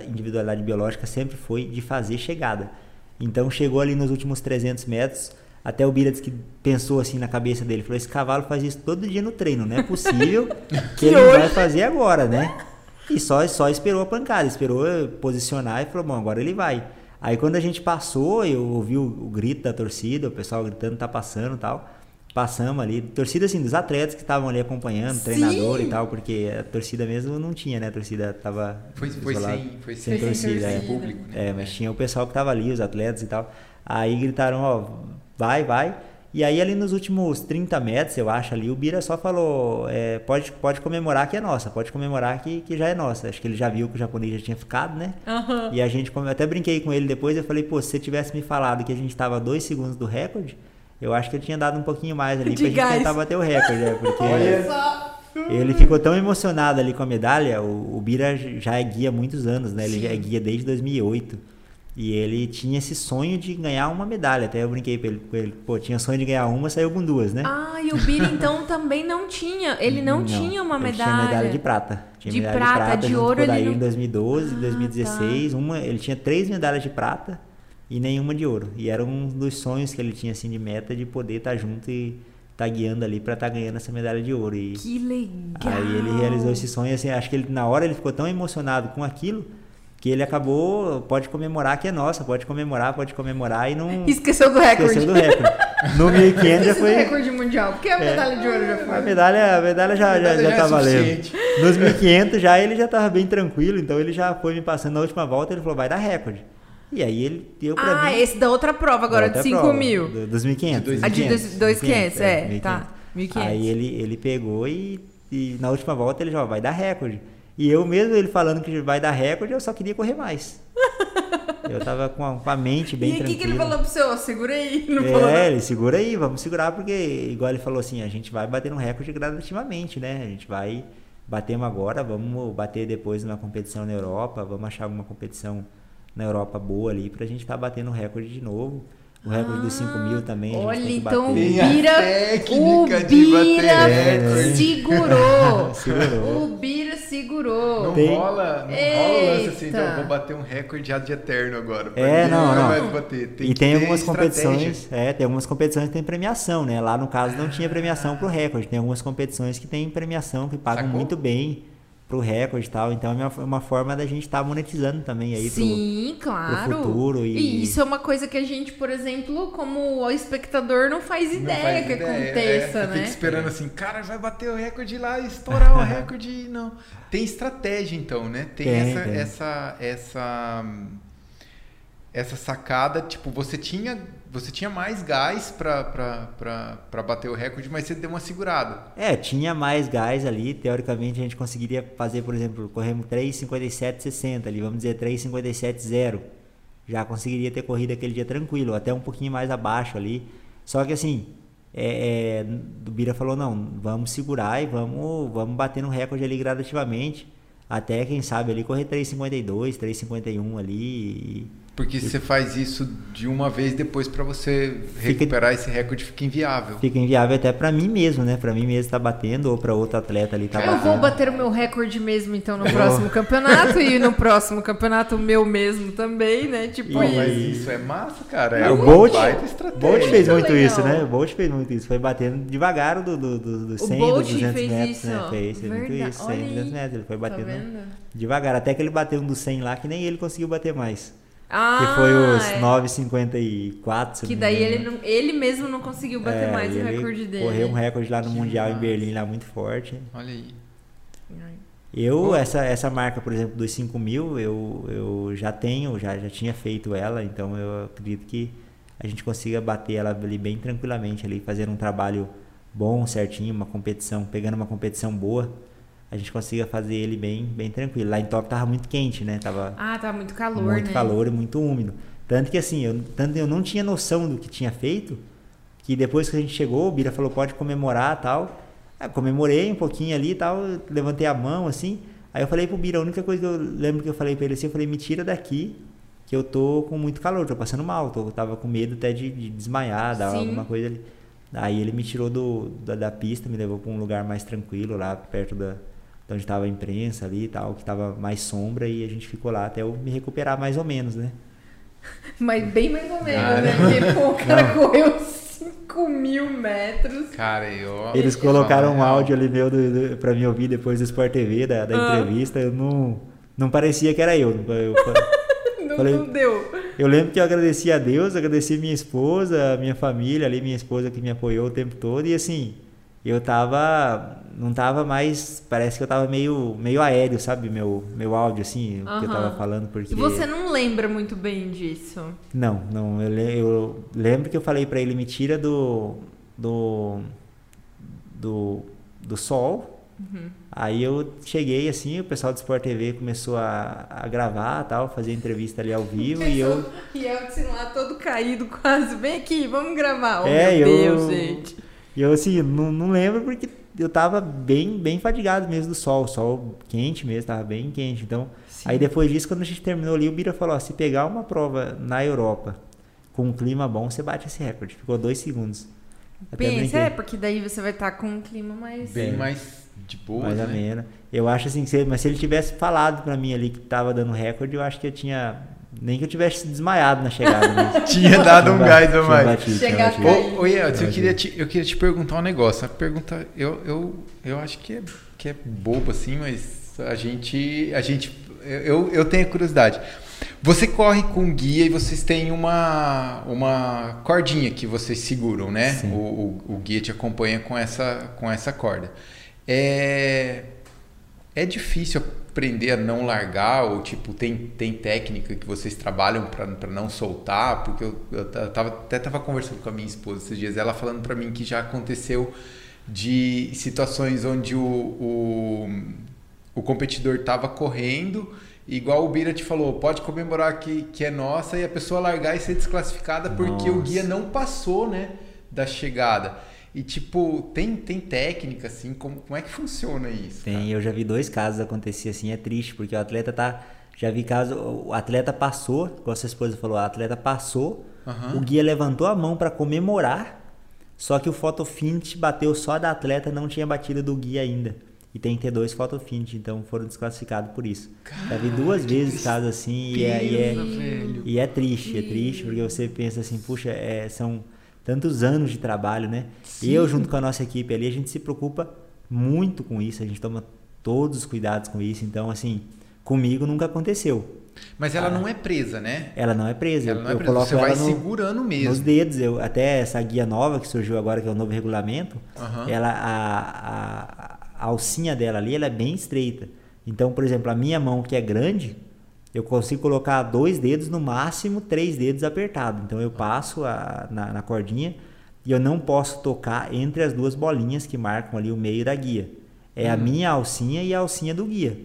individualidade, biológica sempre foi de fazer chegada. Então chegou ali nos últimos 300 metros, até o Bira disse que pensou assim na cabeça dele, falou, esse cavalo faz isso todo dia no treino, não é possível que ele vai fazer agora, né? E só, só esperou a pancada, esperou posicionar e falou, bom, agora ele vai. Aí quando a gente passou, eu ouvi o, o grito da torcida, o pessoal gritando, tá passando e tal. Passamos ali, torcida assim, dos atletas que estavam ali acompanhando, Sim! treinador e tal, porque a torcida mesmo não tinha, né? A torcida tava Foi, foi isolada. sem, foi sem sem, torcida, sem é. público, né? É, mas tinha o pessoal que tava ali, os atletas e tal. Aí gritaram, ó, vai, vai. E aí ali nos últimos 30 metros, eu acho, ali, o Bira só falou, é, pode, pode comemorar que é nossa, pode comemorar que, que já é nossa. Acho que ele já viu que o japonês já tinha ficado, né? Aham. E a gente, eu até brinquei com ele depois, eu falei, pô, se você tivesse me falado que a gente tava dois segundos do recorde, eu acho que eu tinha dado um pouquinho mais ali De pra gás. gente tentar bater o recorde, né? Porque Olha só. ele ficou tão emocionado ali com a medalha, o, o Bira já é guia há muitos anos, né? Ele Sim. já é guia desde 2008. E ele tinha esse sonho de ganhar uma medalha. Até eu brinquei com ele, com ele pô, tinha sonho de ganhar uma, saiu com duas, né? Ah, e o Bira então também não tinha. Ele não, tinha uma ele medalha. Tinha medalha de prata. Tinha De medalha prata, de junto ouro com o ele Odair não- em 2012, Ah, 2016. Uma, ele tinha três medalhas de prata e nenhuma de ouro. E era um dos sonhos que ele tinha assim de meta de poder estar junto e estar guiando ali para estar ganhando essa medalha de ouro. E Que legal. aí ele realizou esse sonho assim, acho que ele na hora ele ficou tão emocionado com aquilo que ele acabou, pode comemorar que é nossa, pode comemorar, pode comemorar e não Esqueceu do recorde. esqueceu do recorde. No 1500 já Esqueceu do foi recorde mundial. Porque a medalha de ouro já a foi. medalha, a medalha já, A medalha já, já já é tá valendo. suficiente. Nos 1500 já ele já tava bem tranquilo, então ele já foi me passando na última volta, ele falou, vai dar recorde. E aí ele deu pra Ah, mim. esse da outra prova agora, outra de 5 prova, mil. do- Dos 1500. A de 2.500, é, 1500, tá. 1.500. Aí ele, ele pegou e, e na última volta ele já vai dar recorde. E eu mesmo, ele falando que vai dar recorde, eu só queria correr mais. eu tava com a, com a mente bem e o que, tranquila. que ele falou pro seu? Segura aí. Não falou É, nada. ele segura aí, vamos segurar, porque, igual ele falou assim, a gente vai bater um recorde gradativamente, né? A gente vai, batemos agora, vamos bater depois numa competição na Europa, vamos achar alguma competição na Europa boa ali pra gente estar batendo o recorde de novo. O recorde dos 5 mil também. a gente Olha, então o Bira, o técnica de bater Bira segurou. Segurou. O Bira segurou. Não Tem- rola, não rola o lance assim, Eita. então eu vou bater um recorde já de eterno agora. É, mim não, não. mais bater. Tem e tem algumas competições, é, tem algumas competições que tem premiação, né? Lá no caso não tinha premiação pro recorde. Tem algumas competições que tem premiação, que pagam Sacou? muito bem pro recorde e tal. Então é uma, uma forma da gente estar monetizando também aí pro, Sim, claro. futuro e- isso é uma coisa que a gente, por exemplo, como espectador, não faz Não ideia faz que ideia, é, aconteça, você né? Fica esperando assim, cara, vai bater o recorde lá e estourar o recorde. e Não. Tem estratégia, então, né? Tem, Tem, essa, tem. essa essa essa sacada, tipo, você tinha você tinha mais gás pra bater o recorde, mas você deu uma segurada. É, tinha mais gás ali. Teoricamente a gente conseguiria fazer, por exemplo, corremos 3,57,60 ali, vamos dizer 3,57,0. Já conseguiria ter corrido aquele dia tranquilo, até um pouquinho mais abaixo ali. Só que assim, é, é, o Bira falou: não, vamos segurar e vamos, vamos bater no recorde ali gradativamente. Até quem sabe ali correr 3,52, 3,51 ali. e- Porque se você faz isso de uma vez, depois pra você recuperar esse recorde fica inviável. Fica inviável até pra mim mesmo, né? Pra mim mesmo tá batendo ou pra outro atleta ali tá Eu batendo. vou bater o meu recorde mesmo, então, no próximo campeonato. E no próximo campeonato, o meu mesmo também, né? Tipo E- Pô, mas isso. isso é massa, cara. É o uma Bolt, baita estratégia. Bolt fez Muito legal. isso, né? O Bolt fez muito isso. Foi batendo devagar do, do, do, do O 100, Bolt do 200 fez metros, isso, né? Fez, fez muito isso. 100, Olha 200 aí. metros. Ele foi Tá batendo vendo? devagar. Até que ele bateu um do 100 lá, que nem ele conseguiu bater mais. Ah, que foi os é. 9,54. se Que daí ele, não- ele mesmo não conseguiu bater É, mais o ele recorde dele. Correu um recorde lá no Que Mundial em massa. Berlim, lá muito forte. Olha aí. Eu, essa, essa marca, por exemplo, dos 5 mil, eu, eu já tenho, já, já tinha feito ela, então eu acredito que a gente consiga bater ela ali bem tranquilamente, ali, fazendo um trabalho bom, certinho, uma competição, pegando uma competição boa, a gente consiga fazer ele bem, bem tranquilo. Lá em Tóquio tava muito quente, né? Tava Ah, tá muito calor, muito né? calor e muito úmido. Tanto que assim, eu, tanto eu não tinha noção do que tinha feito, que depois que a gente chegou, o Bira falou, pode comemorar tal. Aí comemorei um pouquinho ali e tal, eu levantei a mão assim. Aí eu falei pro Bira, a única coisa que eu lembro que eu falei pra ele assim, eu falei, me tira daqui, que eu tô com muito calor, tô passando mal, tô, tava com medo até de, de desmaiar, dar Sim. alguma coisa ali. Aí ele me tirou do, da, da pista, me levou pra um lugar mais tranquilo, lá perto da, onde tava a imprensa ali e tal, que tava mais sombra, e a gente ficou lá até eu me recuperar mais ou menos, né? Mas bem mais ou menos, Ah, né? Porque pô, o cara correu 5 mil metros. Cara, eu. Eles colocaram um real. áudio ali meu do, do, pra me ouvir depois do Sport TV, da, da Ah. entrevista. Eu não, não parecia que era eu. Eu, Não, Falei- não deu. eu lembro que eu agradeci a Deus, agradeci minha esposa, a minha família ali, minha esposa que me apoiou o tempo todo. E assim, eu tava. Não tava mais. Parece que eu tava meio, meio aéreo, sabe? Meu, meu áudio, assim, o que eu tava falando. Porque... E você não lembra muito bem disso? Não, não. Eu, eu lembro que eu falei pra ele, me tira do. do. do, do sol. Uhum. Aí eu cheguei assim, o pessoal do Sport TV começou a, a gravar tal, fazer entrevista ali ao vivo e eu. E eu assim lá todo caído quase. Vem aqui, vamos gravar. Oh, É, meu eu- Deus, gente. E eu assim, não, não lembro porque eu tava bem, bem fadigado mesmo do sol, o sol quente mesmo, tava bem quente. Então, aí depois disso, quando a gente terminou ali, o Bira falou, ó, se pegar uma prova na Europa com um clima bom, você bate esse recorde. Ficou dois segundos. Até Pensa, brinquei. é, porque daí você vai estar com um clima mais. Bem É. mais de boa, Mais né? Eu acho assim, mas se ele tivesse falado pra mim ali que tava dando recorde, eu acho que eu tinha. Nem que eu tivesse desmaiado na chegada. Mas Tinha dado um gás a mais. batido, tinha Chegar batido. até Ô, ô Yeltsin, eu Imagina. queria, te, eu queria te perguntar um negócio. A pergunta, eu, eu, eu acho que é, que é bobo assim, mas a gente, a gente, eu, eu tenho curiosidade. Você corre com guia e vocês têm uma, uma cordinha que vocês seguram, né? O, o, o guia te acompanha com essa, com essa corda. É, é difícil aprender a não largar ou tipo tem, tem técnica que vocês trabalham para não soltar? Porque eu, eu ta- tava, até tava conversando com a minha esposa esses dias ela falando para mim que já aconteceu de situações onde o, o, o competidor tava correndo igual o Bira te falou pode comemorar que, que é nossa e a pessoa largar e ser desclassificada porque o guia não passou né da chegada e tipo tem tem técnica assim como, como é que funciona isso Tem, eu já vi dois casos acontecer assim, é triste, porque o atleta tá. Já vi caso, o atleta passou, como a sua esposa falou, o atleta passou, Aham. o guia levantou a mão para comemorar, só que o photo finish bateu só da atleta, não tinha batido do guia ainda. E tem que ter dois photo finish, então foram desclassificados por isso. já vi duas vezes casos assim, e é, e é- e é triste, é triste, porque você pensa assim, puxa, é, são tantos anos de trabalho, né? Eu, junto com a nossa equipe ali, a gente se preocupa muito com isso, a gente toma todos os cuidados com isso, então, assim, comigo nunca aconteceu. Mas ela não é presa, né? Ela não é presa, Ela eu, não é eu presa. coloco Você vai no, segurando mesmo. nos dedos. Eu, até essa guia nova que surgiu agora, que é o novo regulamento, Aham. ela, a, a, a alcinha dela ali ela é bem estreita. Então, por exemplo, a minha mão que é grande, eu consigo colocar dois dedos, no máximo três dedos apertados. Então eu passo a- na, na cordinha e eu não posso tocar entre as duas bolinhas que marcam ali o meio da guia. É a minha alcinha e a alcinha do guia.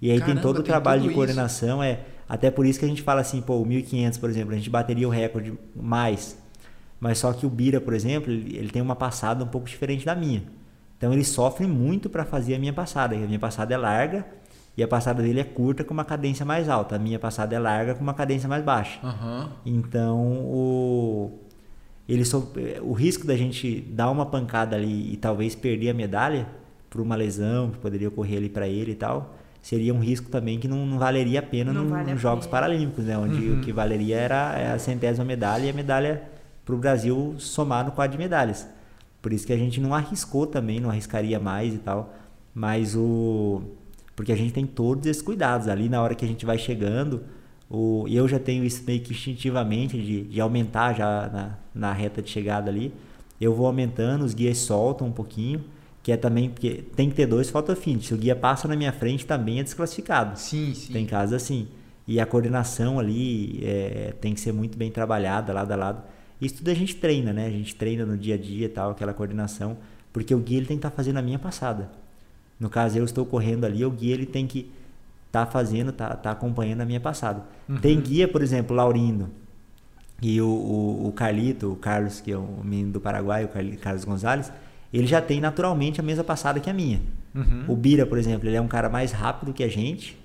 E aí Caramba, tem todo o trabalho de isso. coordenação, é até por isso que a gente fala assim, pô, o 1500, por exemplo, a gente bateria o recorde mais. Mas só que o Bira, por exemplo, ele, ele tem uma passada um pouco diferente da minha. Então ele sofre muito para fazer a minha passada. A minha passada é larga e a passada dele é curta com uma cadência mais alta. A minha passada é larga com uma cadência mais baixa. Aham. Então o ele so- o risco da gente dar uma pancada ali e talvez perder a medalha por uma lesão que poderia ocorrer ali para ele e tal, seria um risco também que não, não valeria a pena Não num- vale nos Jogos pena. Paralímpicos, né? Onde Uhum. o que valeria era é a centésima medalha e a medalha para o Brasil somar no quadro de medalhas. Por isso que a gente não arriscou também, não arriscaria mais e tal. Mas o. Porque a gente tem todos esses cuidados. Ali na hora que a gente vai chegando, o, e eu já tenho isso meio que instintivamente de, de aumentar já na, na reta de chegada ali. Eu vou aumentando, os guias soltam um pouquinho. Que é também, porque tem que ter dois fotofinish. Se o guia passa na minha frente, também é desclassificado. Sim, sim. Tem casos assim. E a coordenação ali é, tem que ser muito bem trabalhada, lado a lado. Isso tudo a gente treina, né? A gente treina no dia a dia e tal, aquela coordenação. Porque o guia ele tem que estar fazendo a minha passada. No caso, eu estou correndo ali, o guia ele tem que estar fazendo, tá, tá acompanhando a minha passada. Tem guia, por exemplo, Laurindo. E o, o, o Carlito, o Carlos, que é o menino do Paraguai, o Carlos Gonzalez, ele já tem naturalmente a mesma passada que a minha. Uhum. O Bira, por exemplo, ele é um cara mais rápido que a gente,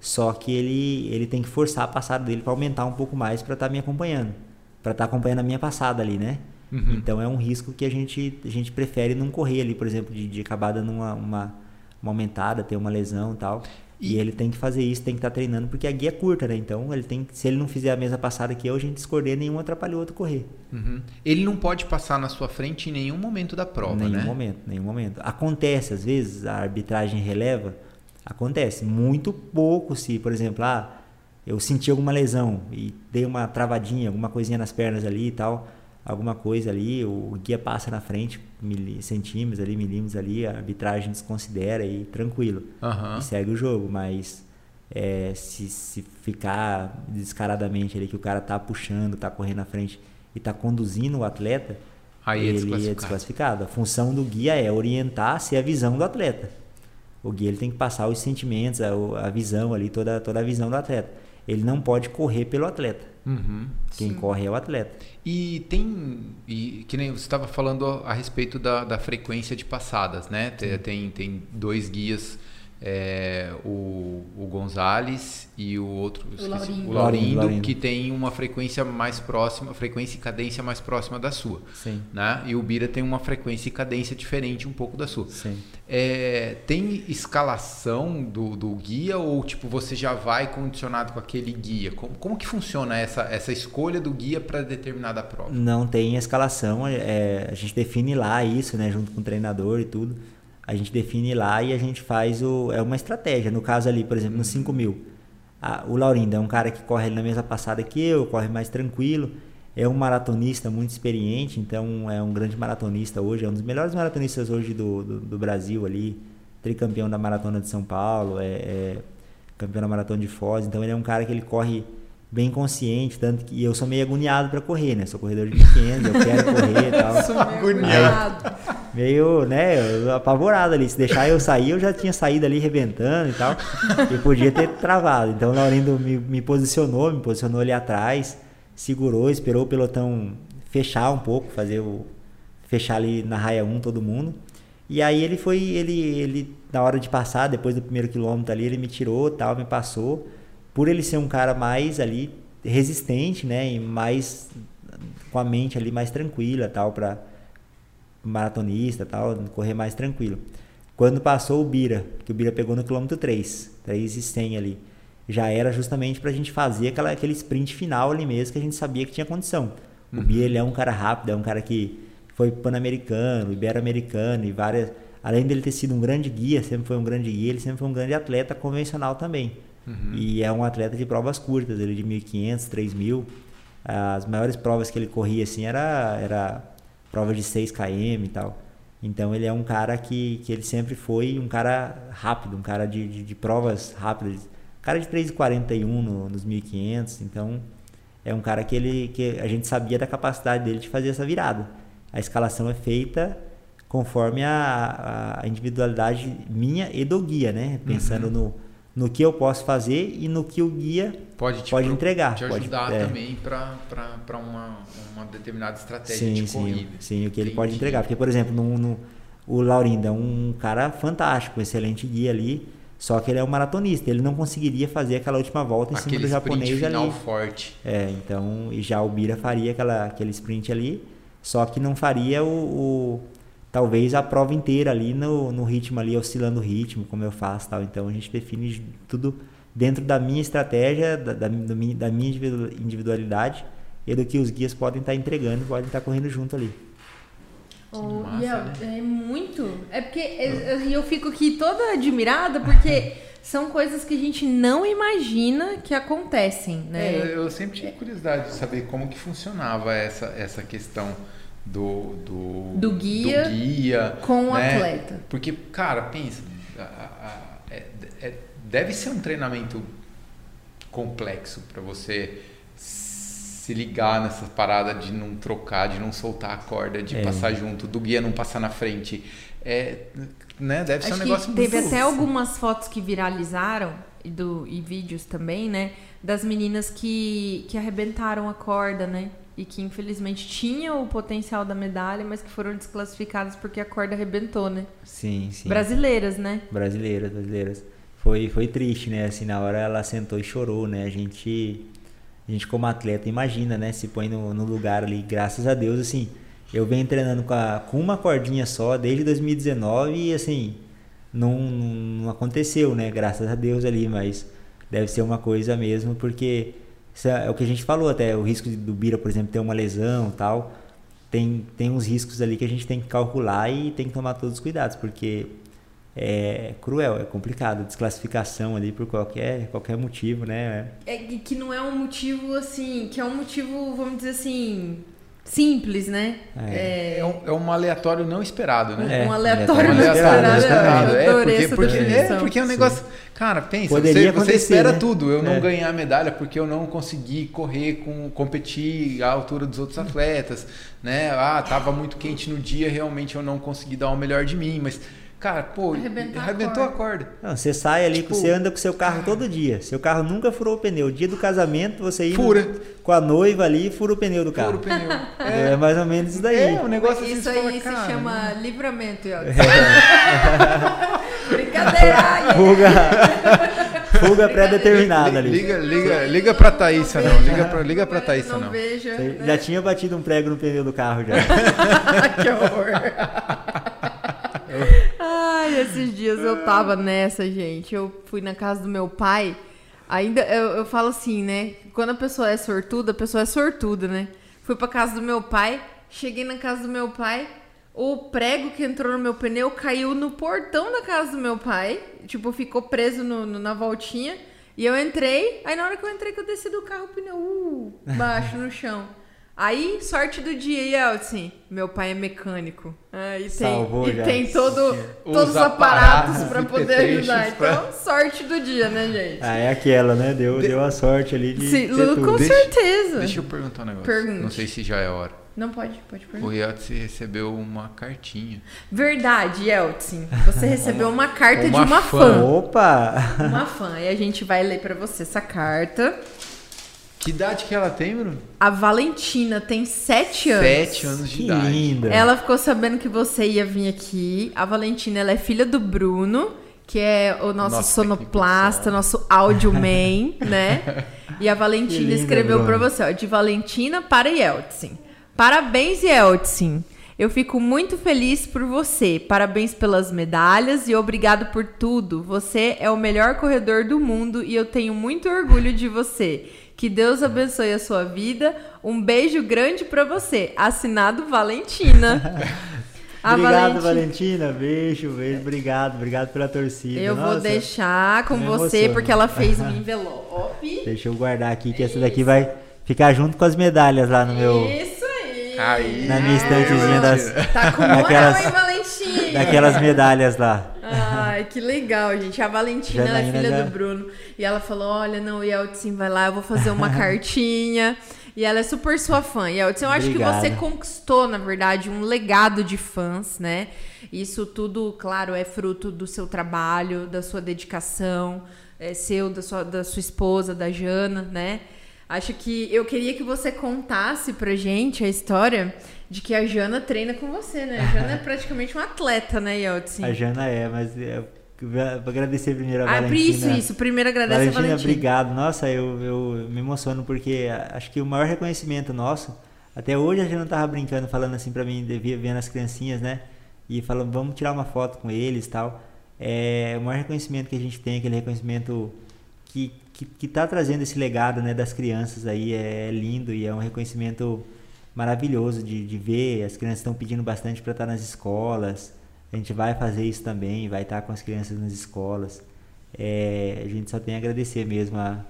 só que ele, ele tem que forçar a passada dele para aumentar um pouco mais para estar me acompanhando, para estar acompanhando a minha passada ali, né? Uhum. Então é um risco que a gente, a gente prefere não correr ali, por exemplo, de, de acabar dando uma, uma, uma aumentada, ter uma lesão e tal. E, E- ele tem que fazer isso, tem que estar treinando, porque a guia é curta, né? Então ele tem, que- se ele não fizer a mesma passada que eu, a gente descoordena nenhum atrapalha o outro correr. Uhum. Ele não pode passar na sua frente em nenhum momento da prova, nenhum né? momento, nenhum momento. Acontece, às vezes, a arbitragem releva, acontece. Muito pouco se, por exemplo, ah, eu senti alguma lesão e dei uma travadinha, alguma coisinha nas pernas ali e tal. Alguma coisa ali, o guia passa na frente, centímetros ali, milímetros ali, a arbitragem desconsidera e tranquilo. Aham. E segue o jogo, mas é, se, se ficar descaradamente ali que o cara tá puxando, tá correndo na frente e tá conduzindo o atleta, Aí é ele desclassificado. é desclassificado. A função do guia é orientar se a visão do atleta. O guia ele tem que passar os sentimentos, a, a visão ali, toda, toda a visão do atleta. Ele não pode correr pelo atleta. Uhum. Quem corre é o atleta. E tem, e que nem você estava falando a, a respeito da, da frequência de passadas, né? Tem, tem, tem dois guias, é, o, o Gonzales e o outro, esqueci, Laurindo. o Laurindo, Laurindo. que tem uma frequência mais próxima, frequência e cadência mais próxima da sua, Sim. né? E o Bira tem uma frequência e cadência diferente um pouco da sua. Sim. É, tem escalação do, do guia ou tipo você já vai condicionado com aquele guia? Como, como que funciona essa, essa escolha do guia para determinada prova? Não tem escalação, é, a gente define lá isso, né, junto com o treinador e tudo. A gente define lá e a gente faz o. É uma estratégia. No caso ali, por exemplo, no 5 mil. a- o Laurindo é um cara que corre na mesma passada que eu, corre mais tranquilo. É um maratonista muito experiente, então é um grande maratonista hoje, é um dos melhores maratonistas hoje do, do, do Brasil ali, tricampeão da maratona de São Paulo, é, é campeão da maratona de Foz, então ele é um cara que ele corre bem consciente, tanto que e eu sou meio agoniado para correr, né? Sou corredor de 1500, eu quero correr e tal. Agoniado. Meio, né, apavorado ali. Se deixar eu sair, eu já tinha saído ali rebentando e tal. E podia ter travado. Então o Laurindo me, me posicionou, me posicionou ali atrás, segurou, esperou o pelotão fechar um pouco, fazer o. fechar ali na raia 1 todo mundo. E aí ele foi, ele, ele, na hora de passar, depois do primeiro quilômetro ali, ele me tirou tal, me passou. Por ele ser um cara mais ali resistente, né, e mais com a mente ali mais tranquila tal, para maratonista e tal, correr mais tranquilo. Quando passou o Bira, que o Bira pegou no quilômetro 3, 3 e 100 ali, já era justamente pra gente fazer aquela, aquele sprint final ali mesmo, que a gente sabia que tinha condição. O Bira, ele é um cara rápido, é um cara que foi pan-americano, ibero-americano e várias... Além dele ter sido um grande guia, sempre foi um grande guia, ele sempre foi um grande atleta convencional também. E é um atleta de provas curtas, ele de 1.500, 3.000. As maiores provas que ele corria, assim, era, era prova de 6 km e tal. Então ele é um cara que, que ele sempre foi um cara rápido, um cara de, de, de provas rápidas. Cara de 3,41 no, nos 1500, então é um cara que ele que a gente sabia da capacidade dele de fazer essa virada. A escalação é feita conforme a, a individualidade minha e do guia, né? Pensando no, no que eu posso fazer e no que o guia Pode, te Pode pro- entregar, Te pode- ajudar é. também para uma, uma determinada estratégia sim, de sim, corrida. sim, o que ele pode Entendi. entregar. Porque, por exemplo, no, no- o Laurindo é um cara fantástico, excelente guia ali, só que ele é um maratonista, ele não conseguiria fazer aquela última volta em Aquele cima do japonês final ali. forte. É, então, e já o Bira faria aquela, aquele sprint ali, só que não faria o, o- talvez a prova inteira ali no, no ritmo ali, oscilando o ritmo, como eu faço tal. Então a gente define tudo dentro da minha estratégia, da, da, da minha individu- individualidade e do que os guias podem estar entregando, podem estar correndo junto ali. Oh, massa, e é, né? é muito. É porque é- eu fico aqui toda admirada porque são coisas que a gente não imagina que acontecem, né? É, eu sempre tive curiosidade de saber como que funcionava essa, essa questão do, do, Do guia do guia, com o né? atleta. Porque, cara, pensa, a- a- a- é- é- deve ser um treinamento complexo para você se ligar nessa parada de não trocar, de não soltar a corda, de É. passar junto, do guia não passar na frente. É, né? Deve ser um Acho negócio que teve muito até algumas fotos que viralizaram e, do, e vídeos também, né? Das meninas que, que arrebentaram a corda, né? E que infelizmente tinham o potencial da medalha, mas que foram desclassificadas porque a corda arrebentou, né? Sim, sim. Brasileiras, né? brasileiras, brasileiras. Foi, foi triste, né? Assim, na hora ela sentou e chorou, né? A gente, a gente como atleta, imagina, né? Se põe no, no lugar ali, graças a Deus, assim, eu venho treinando com, a- com uma cordinha só desde 2019 e, assim, não, não aconteceu, né? Graças a Deus ali, mas deve ser uma coisa mesmo, porque isso é o que a gente falou até, o risco do Bira, por exemplo, ter uma lesão tal, tem, tem uns riscos ali que a gente tem que calcular e tem que tomar todos os cuidados, porque é cruel, é complicado, desclassificação ali por qualquer, qualquer motivo, né? É que não é um motivo assim, que é um motivo, vamos dizer assim, simples, né? É, um, é um aleatório não esperado, né? um aleatório Um não aleatório esperado. não esperado. É, adorei porque, essa porque, é, porque é um negócio. Cara, pensa, Poderia você, você espera né? tudo. Eu não É. ganhar medalha porque eu não consegui correr com competir à altura dos outros atletas, né? Ah, tava muito quente no dia, realmente eu não consegui dar o melhor de mim, mas cara, pô, Arrebentar a arrebentou a corda. Não, você sai ali, Tipo- você anda com seu carro todo dia. Seu carro nunca furou o pneu. Dia do casamento, você Fura. com a noiva ali, fura o pneu do Fura carro. o pneu. É, mais ou menos isso daí. É, um negócio assim, Isso você aí fala, se cara, chama livramento, Yeltsin. Brincadeira! ai, Fuga, fuga pré-determinada ali. Liga, liga, liga pra Thaísa, não. Liga pra, liga pra Thaísa, não. não. veja. Né? já tinha batido um prego no pneu do carro já. que horror. Ai, esses dias eu tava nessa, gente. Eu fui na casa do meu pai. Ainda eu, eu falo assim, né? Quando a pessoa é sortuda, a pessoa é sortuda, né? Fui pra casa do meu pai, cheguei na casa do meu pai, o prego que entrou no meu pneu caiu no portão da casa do meu pai. Tipo, ficou preso no- no- na voltinha. E eu entrei, aí na hora que eu entrei, que eu desci do carro, o pneu, uh, baixo no chão. Aí, sorte do dia, Yeltsin. Meu pai é mecânico. Ah, e tem, Salvou e tem todo, Os todos os aparatos e poder ajudar. pra- Então, sorte do dia, né, gente? Ah, é aquela, né? Deu, deu a sorte ali de Sim, ter Lu, tudo. com Deixa- certeza. Deixa eu perguntar um negócio. Pergunte. Não sei se já é hora. Não pode, pode O perguntar. Riot recebeu uma cartinha. Verdade, Yeltsin. Você recebeu uma carta de uma uma fã. fã. Opa! Uma fã. E a gente vai ler pra você essa carta. Que idade que ela tem, Bruno? A Valentina tem sete anos. Sete anos de Que idade. linda. Ela ficou sabendo que você ia vir aqui. A Valentina, ela é filha do Bruno, que é o nosso, Nosso sonoplasta, nosso áudio man, né? E a Valentina linda, escreveu pra Bruno. você, ó, de Valentina para Yeltsin. Parabéns, Yeltsin. Eu fico muito feliz por você. Parabéns pelas medalhas e obrigado por tudo. Você é o melhor corredor do mundo e eu tenho muito orgulho de você. Que Deus abençoe a sua vida. Um beijo grande pra você. Assinado Valentina. Obrigado, Valentina- Valentina. Beijo, beijo. Obrigado, obrigado pela torcida. Eu vou Nossa, deixar com você porque ela fez um envelope. Deixa eu guardar aqui, que essa daqui vai ficar junto com as medalhas lá no meu. Isso aí. Aí. Na minha estantezinha das, Tá com moral, Daquelas- hein, Valentina? daquelas medalhas lá. Ai, que legal, gente. A Valentina ela é filha já- do Bruno. E ela falou: Olha, não, Yeltsin, vai lá, eu vou fazer uma cartinha. E ela é super sua fã. Yeltsin, eu acho que você conquistou, na verdade, um legado de fãs, né? Isso tudo, claro, é fruto do seu trabalho, da sua dedicação, é seu, da sua, da sua esposa, da Jana, né? Acho que eu queria que você contasse pra gente a história de que a Jana treina com você, né? A Jana é praticamente um atleta, né, Yeltsin? A Jana é, mas é, vou agradecer primeiro a Ah, por isso, Valentina. isso. Primeiro agradece Valentina, a Valentina. obrigado. Nossa, eu, eu me emociono porque acho que o maior reconhecimento nosso, até hoje a Jana tava brincando, falando assim pra mim, devia vendo as criancinhas, né? E falando, vamos tirar uma foto com eles e tal. É, o maior reconhecimento que a gente tem, aquele reconhecimento que, que, que tá trazendo esse legado, né, das crianças aí, é lindo e é um reconhecimento maravilhoso de, de ver. As crianças estão pedindo bastante para estar nas escolas. A gente vai fazer isso também, vai estar com as crianças nas escolas. É, a gente só tem a agradecer mesmo a,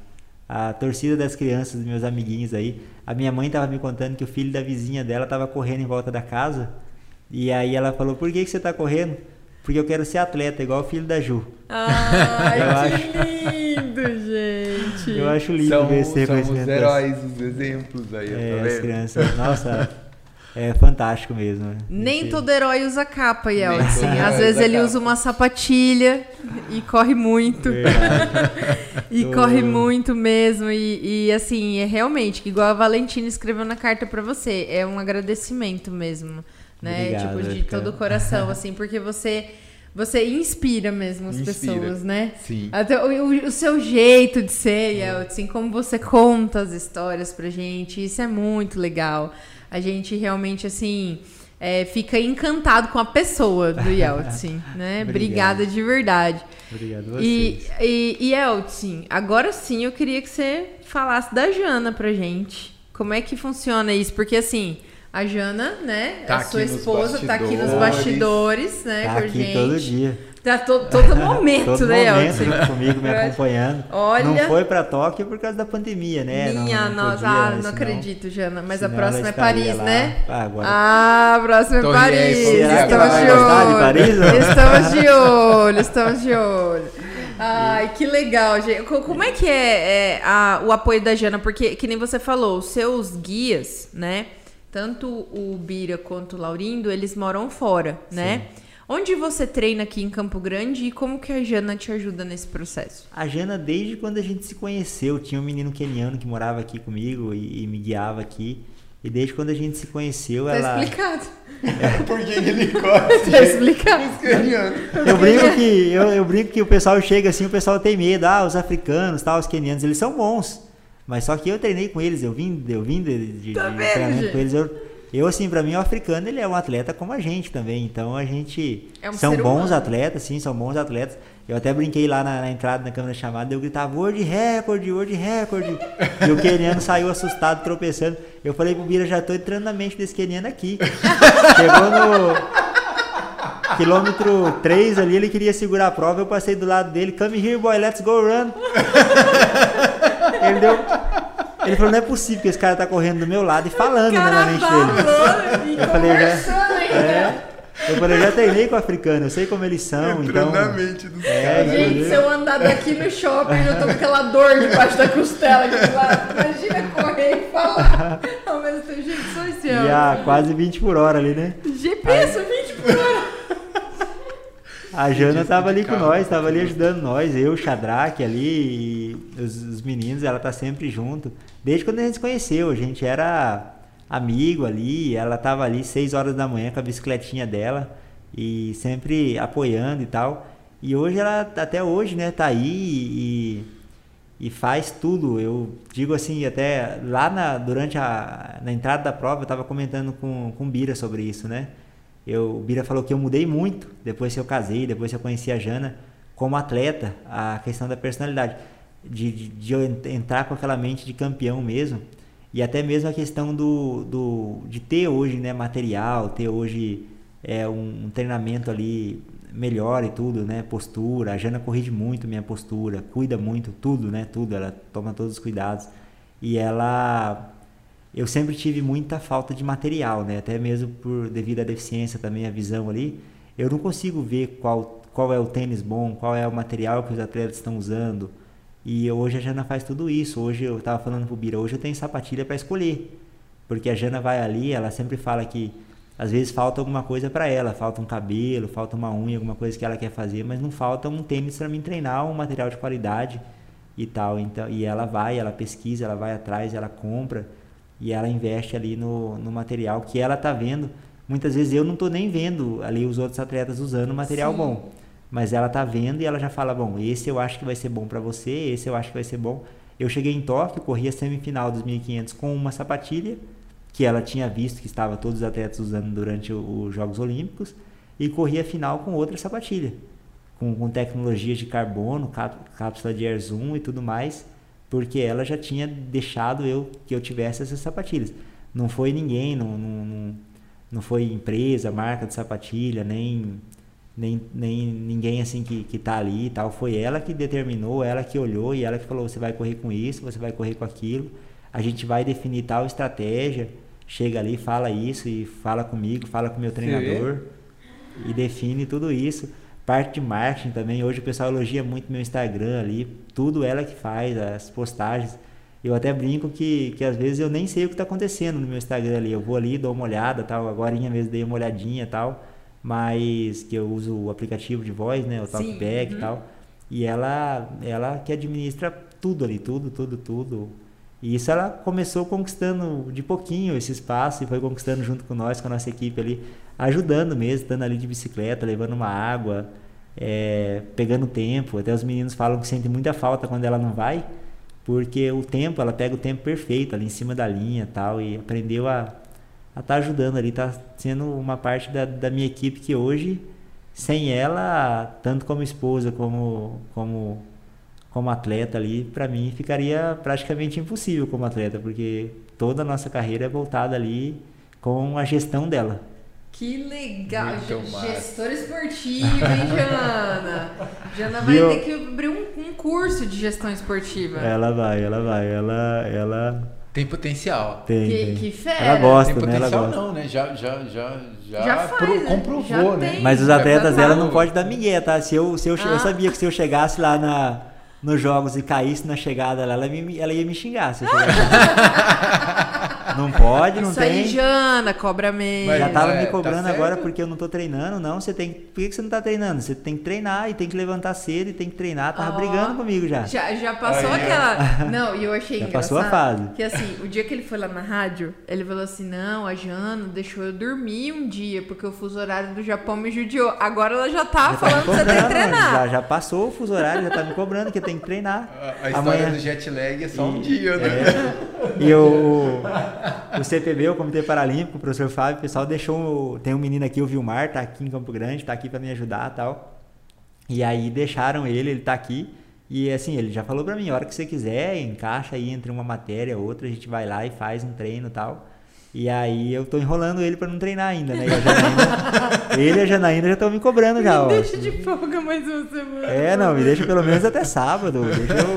a torcida das crianças, dos meus amiguinhos aí. A minha mãe estava me contando que o filho da vizinha dela estava correndo em volta da casa. E aí ela falou: Por que, que você está correndo? Porque eu quero ser atleta, igual o filho da Ju. Ai, Eu que lindo, gente. Eu acho lindo São, ver esse são os reconhecimento. heróis, os exemplos aí, É, tá as vendo? crianças. Nossa, é fantástico mesmo. né? Nem Esse- todo herói usa capa, Yeltsin. Às vezes ele capa. usa uma sapatilha e corre muito. E Tô- corre muito mesmo. E, e, assim, é realmente, igual a Valentina escreveu na carta pra você, é um agradecimento mesmo. Né? Obrigado, tipo, de todo o coração, assim, porque você. Você inspira mesmo as Inspira. pessoas, né? Sim. Até o, o- o seu jeito de ser, Yeltsin, como você conta as histórias pra gente, isso é muito legal. A gente realmente, assim, é, fica encantado com a pessoa do Yeltsin, né? Obrigada de verdade. Obrigado a E, vocês. e, e Yeltsin, agora sim eu queria que você falasse da Jana pra gente. Como é que funciona isso? Porque assim, a Jana, né, Tá a sua aqui esposa, tá aqui nos bastidores. né, Tá aqui gente. todo dia. Tá todo, todo momento, Todo né? momento ele comigo, me acompanhando. Olha. Não foi pra Tóquio por causa da pandemia, né? Não- Minha não nossa, podia, ah, não Senão- acredito, Jana. Mas a próxima é Paris, lá. né? Ah, agora. Ah, a próxima é Torre Paris. Será Estamos de olho. Paris, não? Estamos de olho, estamos de olho. Ai, que legal, gente. Co- Como é que é, é, a- o apoio da Jana? Porque, que nem você falou, os seus guias, né? Tanto o Bira quanto o Laurindo, eles moram fora, né? Onde você treina aqui em Campo Grande e como que a Jana te ajuda nesse processo? A Jana, desde quando a gente se conheceu, tinha um menino keniano que morava aqui comigo e, e me guiava aqui. E desde quando a gente se conheceu, Tá ela. explicado. Por que ele gosta Tá explicado. Eu brinco que eu, eu brinco que o pessoal chega assim, o pessoal tem medo, ah, os africanos, tal, os quenianos, eles são bons. Mas só que eu treinei com eles, eu vim, eu vim de, de, Tá de treinamento com eles. Eu, eu, assim, pra mim, o africano, ele é um atleta como a gente também. Então a gente. É um são bons atletas, sim, são bons atletas. Eu até brinquei lá na, na entrada na câmera chamada, eu gritava World Record, World Record. e o queniano saiu assustado, tropeçando. Eu falei pro Bira, já tô entrando na mente desse queniano aqui. Chegou no. Quilômetro 3 ali, ele queria segurar a prova, eu passei do lado dele, come here boy, let's go run. Ele deu. Ele falou, não é possível que esse cara tá correndo do meu lado e falando né, na mente dele. Eu falei, já. É, eu falei, já treinei com o africano, eu sei como eles são, então. Na mente dos É, caras. Gente, se eu andar daqui no shopping, eu tô com aquela dor debaixo da costela aqui do lado. Imagina correr e falar. Ao mesmo tempo, gente, sou esse E ano. a quase 20 por hora ali, né? GPS 20 por hora. A Jana tava ali com nós, tava ali tudo. ajudando nós, eu, o Shadrach ali, os, os meninos, ela tá sempre junto. Desde quando a gente se conheceu, a gente era amigo ali, ela tava ali 6 horas da manhã com a bicicletinha dela e sempre apoiando e tal. E hoje ela, até hoje, né, tá aí e, e faz tudo. Eu digo assim, até lá na, durante a na entrada da prova, eu tava comentando com, com o Bira sobre isso, né? Eu, o Bira falou que eu mudei muito depois que eu casei, depois que eu conheci a Jana, como atleta, a questão da personalidade, de, de, de eu en- entrar com aquela mente de campeão mesmo, e até mesmo a questão do, do de ter hoje né, material, ter hoje é, um, um treinamento ali melhor e tudo, né? Postura, a Jana corrige muito minha postura, cuida muito, tudo, né? Tudo, ela toma todos os cuidados. E ela eu sempre tive muita falta de material, né? Até mesmo por devido à deficiência também, a visão ali, eu não consigo ver qual qual é o tênis bom, qual é o material que os atletas estão usando. E hoje a Jana faz tudo isso. Hoje eu tava falando pro Bira, hoje eu tenho sapatilha para escolher. Porque a Jana vai ali, ela sempre fala que às vezes falta alguma coisa para ela, falta um cabelo, falta uma unha, alguma coisa que ela quer fazer, mas não falta um tênis para mim treinar, um material de qualidade e tal. Então, e ela vai, ela pesquisa, ela vai atrás, ela compra e ela investe ali no, no material que ela tá vendo. Muitas vezes eu não tô nem vendo ali os outros atletas usando material Sim. bom, mas ela tá vendo e ela já fala, bom, esse eu acho que vai ser bom para você, esse eu acho que vai ser bom. Eu cheguei em Tóquio, corri a semifinal dos 1500 com uma sapatilha que ela tinha visto que estava todos os atletas usando durante os Jogos Olímpicos e corri a final com outra sapatilha, com, com tecnologias de carbono, cápsula de air zoom e tudo mais, porque ela já tinha deixado eu que eu tivesse essas sapatilhas. Não foi ninguém, não, não, não, foi empresa, marca de sapatilha, nem nem, nem ninguém assim que, que tá ali e tal. Foi ela que determinou, ela que olhou e ela que falou: você vai correr com isso, você vai correr com aquilo. A gente vai definir tal estratégia. Chega ali, fala isso e fala comigo, fala com o meu treinador e define tudo isso. Parte de marketing também. Hoje o pessoal elogia muito meu Instagram ali. Tudo ela que faz, as postagens. Eu até brinco que, que às vezes eu nem sei o que está acontecendo no meu Instagram ali. Eu vou ali, dou uma olhada, tal. Agora mesmo dei uma olhadinha tal. Mas que eu uso o aplicativo de voz, né? O Talkback uhum. e tal. E ela, ela que administra tudo ali, tudo, tudo, tudo. E isso ela começou conquistando de pouquinho esse espaço e foi conquistando junto com nós, com a nossa equipe ali, ajudando mesmo, estando ali de bicicleta, levando uma água, é, pegando tempo. Até os meninos falam que sentem muita falta quando ela não vai, porque o tempo, ela pega o tempo perfeito ali em cima da linha tal, e aprendeu a estar tá ajudando ali, tá sendo uma parte da, da minha equipe que hoje, sem ela, tanto como esposa como, como como atleta ali, para mim ficaria praticamente impossível como atleta, porque toda a nossa carreira é voltada ali com a gestão dela. Que legal. Muito massa. Gestor esportivo, hein, Jana? Jana vai Viu? ter que abrir um, um curso de gestão esportiva. Ela vai, ela vai, ela, ela Tem potencial. tem. Que- tem. que fera. Ela gosta, Tem né? Ela potencial gosta. não, né? Já, já, já, já, Já faz, pro- né? comprovou, Já né? tem. Mas os atletas tá dela não pode dar migué, tá? Se eu, se eu, Ah. eu sabia que se eu chegasse lá na, nos jogos e caísse na chegada lá, ela, me- ela ia me xingar. Se eu. não pode, não Isso tem. aí, Jana, cobra mesmo. Mas Já tava É, me tá cobrando certo. agora porque eu não tô treinando, não. Você tem. Por que, você não tá treinando? Você tem que treinar e tem que levantar cedo e tem que treinar. Tava Ó. brigando comigo já. Já, já passou Aí, aquela. Não, e eu achei Já engraçado. passou a fase. Que assim, o dia que ele foi lá na rádio, ele falou assim: não, a Jana deixou eu dormir um dia, porque o fuso horário do Japão me judiou. Agora ela já tá Já tá falando que você tem que treinar. Já, já passou o fuso horário, já tá me cobrando que tem que treinar. A, a história do jet lag é só um E- dia, né? é. E o, o CPB, o Comitê Paralímpico, o professor Fábio, o pessoal deixou. Tem um menino aqui, o Vilmar, tá aqui em Campo Grande, tá aqui pra me ajudar e tal. E aí deixaram ele, ele tá aqui. E assim, ele já falou pra mim, a hora que você quiser, encaixa aí entre uma matéria e outra, a gente vai lá e faz um treino e tal. E aí eu tô enrolando ele pra não treinar ainda, né? E a Janaína, ele e a Janaína já estão me cobrando já, ó. Deixa de folga mais uma semana. É, não, me deixa pelo menos até sábado. Deixa eu.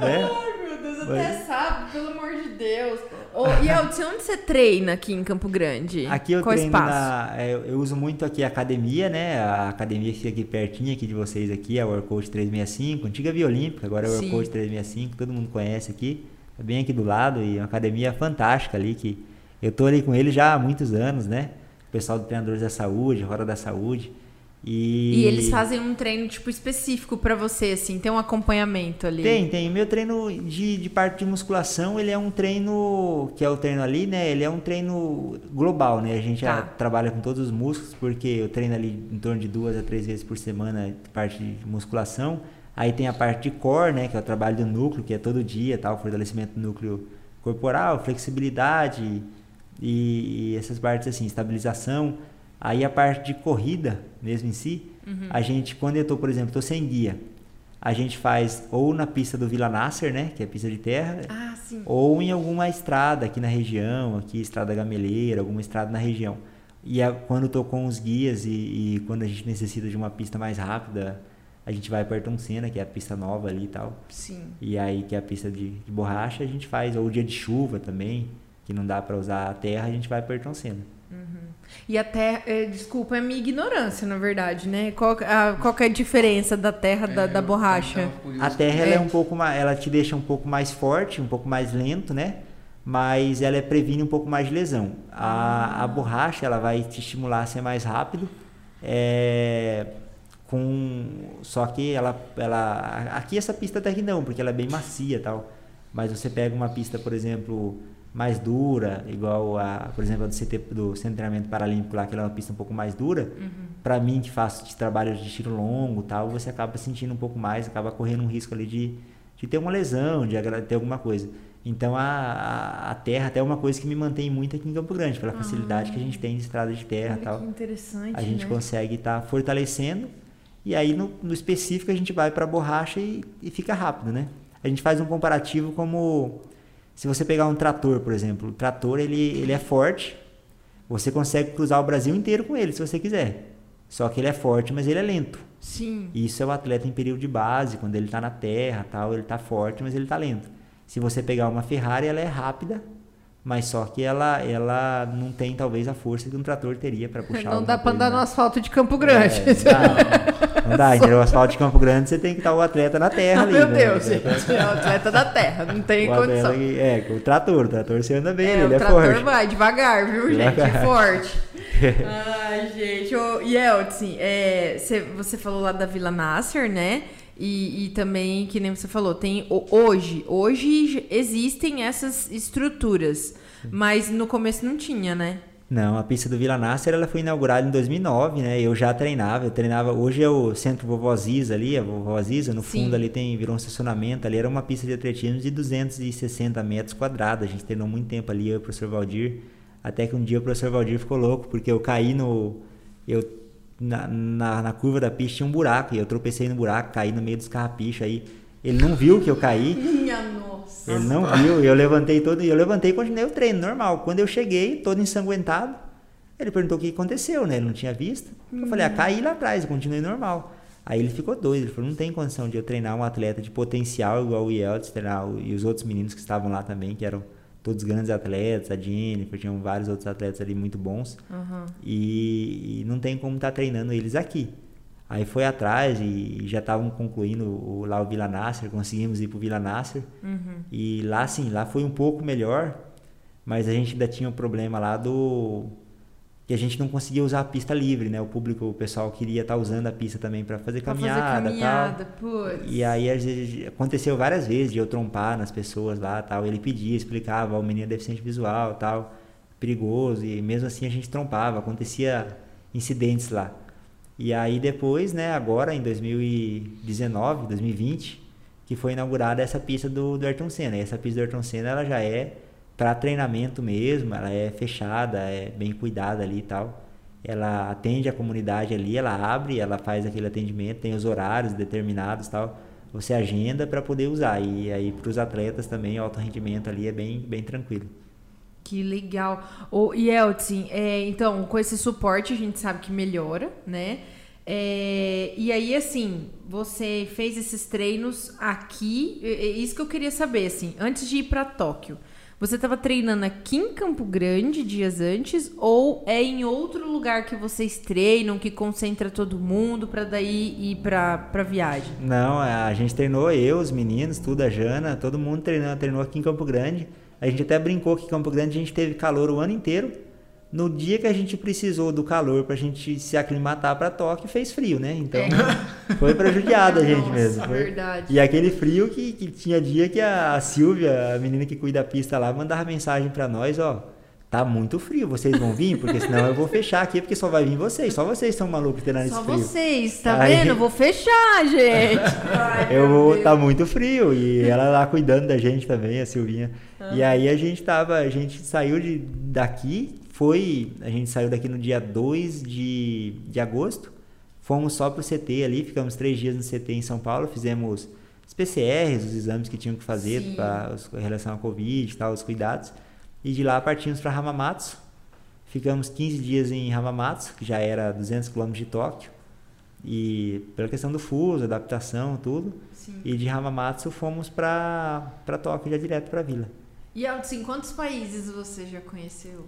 Né? Ai, meu Deus, até sábado, pelo amor de Deus. Ô, e Elton, onde você treina aqui em Campo Grande? Aqui eu Qual treino espaço? na. é, Eu eu uso muito aqui a academia, né? A academia que fica aqui pertinho aqui de vocês aqui, o Workout 365, antiga Via Olímpica, agora é. Workout 365, todo mundo conhece aqui. É bem aqui do lado e é uma academia fantástica ali que eu tô ali com ele já há muitos anos, né? O pessoal do Treinadores da Saúde, Roda da Saúde. E, E eles fazem um treino, tipo, específico pra você, assim, tem um acompanhamento ali. Tem, tem. Meu treino de, de parte de musculação, ele é um treino, que é o treino ali, né? Ele é um treino global, né? A gente Tá. já trabalha com todos os músculos, porque eu treino ali em torno de duas a três vezes por semana parte de musculação. Aí tem a parte de core, né? Que é o trabalho do núcleo, que é todo dia, tal, fortalecimento do núcleo corporal, flexibilidade e, e essas partes assim, estabilização. Aí a parte de corrida, mesmo em si, Uhum. a gente, quando eu tô, por exemplo, tô sem guia, a gente faz ou na pista do Vila Nasser, né, que é pista de terra, Ah, ou em alguma estrada aqui na região, aqui estrada gameleira, alguma estrada na região. E a- quando eu tô com os guias e, e quando a gente necessita de uma pista mais rápida, a gente vai para Ayrton Senna, que é a pista nova ali e tal. Sim. E aí que é a pista de, de borracha, a gente faz, ou dia de chuva também, que não dá para usar a terra, a gente vai para Ayrton Senna. E a terra, é, desculpa, é minha ignorância, na verdade, né? Qual, a, qual que é a diferença da terra da, da borracha? A terra ela É. é um pouco mais, ela te deixa um pouco mais forte, um pouco mais lento, né? Mas ela é previne um pouco mais de lesão. A, a borracha ela vai te estimular a ser mais rápido, é, com só que ela, ela aqui essa pista até que não, porque ela é bem macia, e tal. Mas você pega uma pista, por exemplo, mais dura, igual a, por exemplo, a do CT do Centro de Treinamento Paralímpico lá, que ela é uma pista um pouco mais dura. Pra mim que faço de trabalho de tiro longo, tal, você acaba sentindo um pouco mais, acaba correndo um risco ali de, de ter uma lesão, de ter alguma coisa. Então a, a, a terra até é uma coisa que me mantém muito aqui em Campo Grande, pela facilidade que a gente tem de estrada de terra, tal que interessante, a gente né? consegue estar fortalecendo e aí no, no específico a gente vai para borracha e, e fica rápido, né? A gente faz um comparativo como se você pegar um trator, por exemplo, o trator ele, ele é forte, você consegue cruzar o Brasil inteiro com ele se você quiser. Só que ele é forte, mas ele é lento. Sim. Isso é o atleta em período de base, quando ele está na terra, tal, ele está forte, mas ele está lento. Se você pegar uma Ferrari, ela é rápida, mas só que ela ela não tem talvez a força que um trator teria para puxar. Não dá coisa, andar né? no asfalto de Campo Grande. É, não dá, não dá, entendeu? O asfalto de Campo Grande você tem que estar o atleta na terra ali. Meu né? Deus, gente. É o atleta da terra, não tem o condição. que- é, o trator, o trator você anda bem, É, ele o é trator forte. vai devagar, viu, gente? Devagar. Forte. Ai, gente. E Elton, é, cê- você falou lá da Vila Nasser, né? E, e também, que nem você falou, tem hoje, hoje existem essas estruturas, mas no começo não tinha, né? Não, a pista do Vila Nasser ela foi inaugurada em 2009, né? Eu já treinava, eu treinava. Hoje é o Centro Vovó Ziza ali, a Vovó Ziza, no Sim. fundo ali tem virou um estacionamento, ali era uma pista de atletismo de 260 metros quadrados. A gente treinou muito tempo ali, eu e o professor Valdir. Até que um dia o professor Valdir ficou louco, porque eu caí no. Eu, na, na, na curva da pista tinha um buraco, e eu tropecei no buraco, caí no meio dos carrapichos aí. Ele não viu que eu caí. Minha nossa. Ele não viu, e eu levantei todo, e eu levantei e continuei o treino normal. Quando eu cheguei, todo ensanguentado, Ele perguntou o que aconteceu, né? Ele não tinha visto. Eu falei, ah, caí lá atrás, continuei normal. Aí ele ficou doido, ele falou, não tem condição de eu treinar um atleta de potencial igual o Yeltsin, treinar e os outros meninos que estavam lá também, que eram todos grandes atletas, a Jennifer, tinham vários outros atletas ali muito bons. Uhum. E, e, não tem como estar tá treinando eles aqui. Aí foi atrás e já estavam concluindo o, lá o Vila Nasser, conseguimos ir para o Vila Nasser. Uhum. E lá sim, lá foi um pouco melhor, mas a gente ainda tinha um problema lá do que a gente não conseguia usar a pista livre, né? O público, o pessoal queria estar tá usando a pista também para fazer caminhada, pra fazer caminhada tal. E aí às vezes, aconteceu várias vezes de eu trompar nas pessoas lá, tal. Ele pedia, explicava, o menino é deficiente visual, tal, perigoso e mesmo assim a gente trompava, acontecia incidentes lá. E aí depois, né, agora em 2019, 2020, que foi inaugurada essa pista do, do Ayrton Senna. E essa pista do Ayrton Senna, ela já é para treinamento mesmo, ela é fechada, é bem cuidada ali e tal. Ela atende a comunidade ali, ela abre, ela faz aquele atendimento, tem os horários determinados tal. Você agenda para poder usar. E aí para os atletas também, alto rendimento ali é bem, bem tranquilo. Que legal. O Yeltsin, é, então, com esse suporte a gente sabe que melhora, né? É, e aí, assim, você fez esses treinos aqui. É isso que eu queria saber, assim, antes de ir para Tóquio. Você estava treinando aqui em Campo Grande dias antes ou é em outro lugar que vocês treinam, que concentra todo mundo para daí ir para para viagem? Não, a gente treinou eu, os meninos, tudo a Jana, todo mundo treinando, treinou aqui em Campo Grande. A gente até brincou que Campo Grande a gente teve calor o ano inteiro no dia que a gente precisou do calor para a gente se aclimatar para Tóquio, fez frio, né? Então é. foi prejudicado a gente Nossa, mesmo. Foi... Verdade. E aquele frio que, que tinha dia que a Silvia, a menina que cuida da pista lá, mandava mensagem para nós, ó, tá muito frio, vocês vão vir? Porque senão eu vou fechar aqui, porque só vai vir vocês. Só vocês são malucos treinando esse frio. Só vocês, tá Aí... vendo? Eu vou fechar, gente. Ai, eu vou, tá muito frio. E ela lá cuidando da gente também, a Silvinha. Ah. E aí a gente tava, a gente saiu de, daqui, foi, a gente saiu daqui no dia 2 de, de agosto, fomos só pro CT ali, ficamos três dias no CT em São Paulo, fizemos os PCRs, os exames que tinham que fazer para em relação à Covid e tal, os cuidados. E de lá partimos para Hamamatsu. Ficamos 15 dias em Hamamatsu, que já era 200 km de Tóquio. E pela questão do fuso, adaptação, tudo. Sim. E de Hamamatsu fomos para Tóquio, já direto para a vila. E assim, quantos países você já conheceu?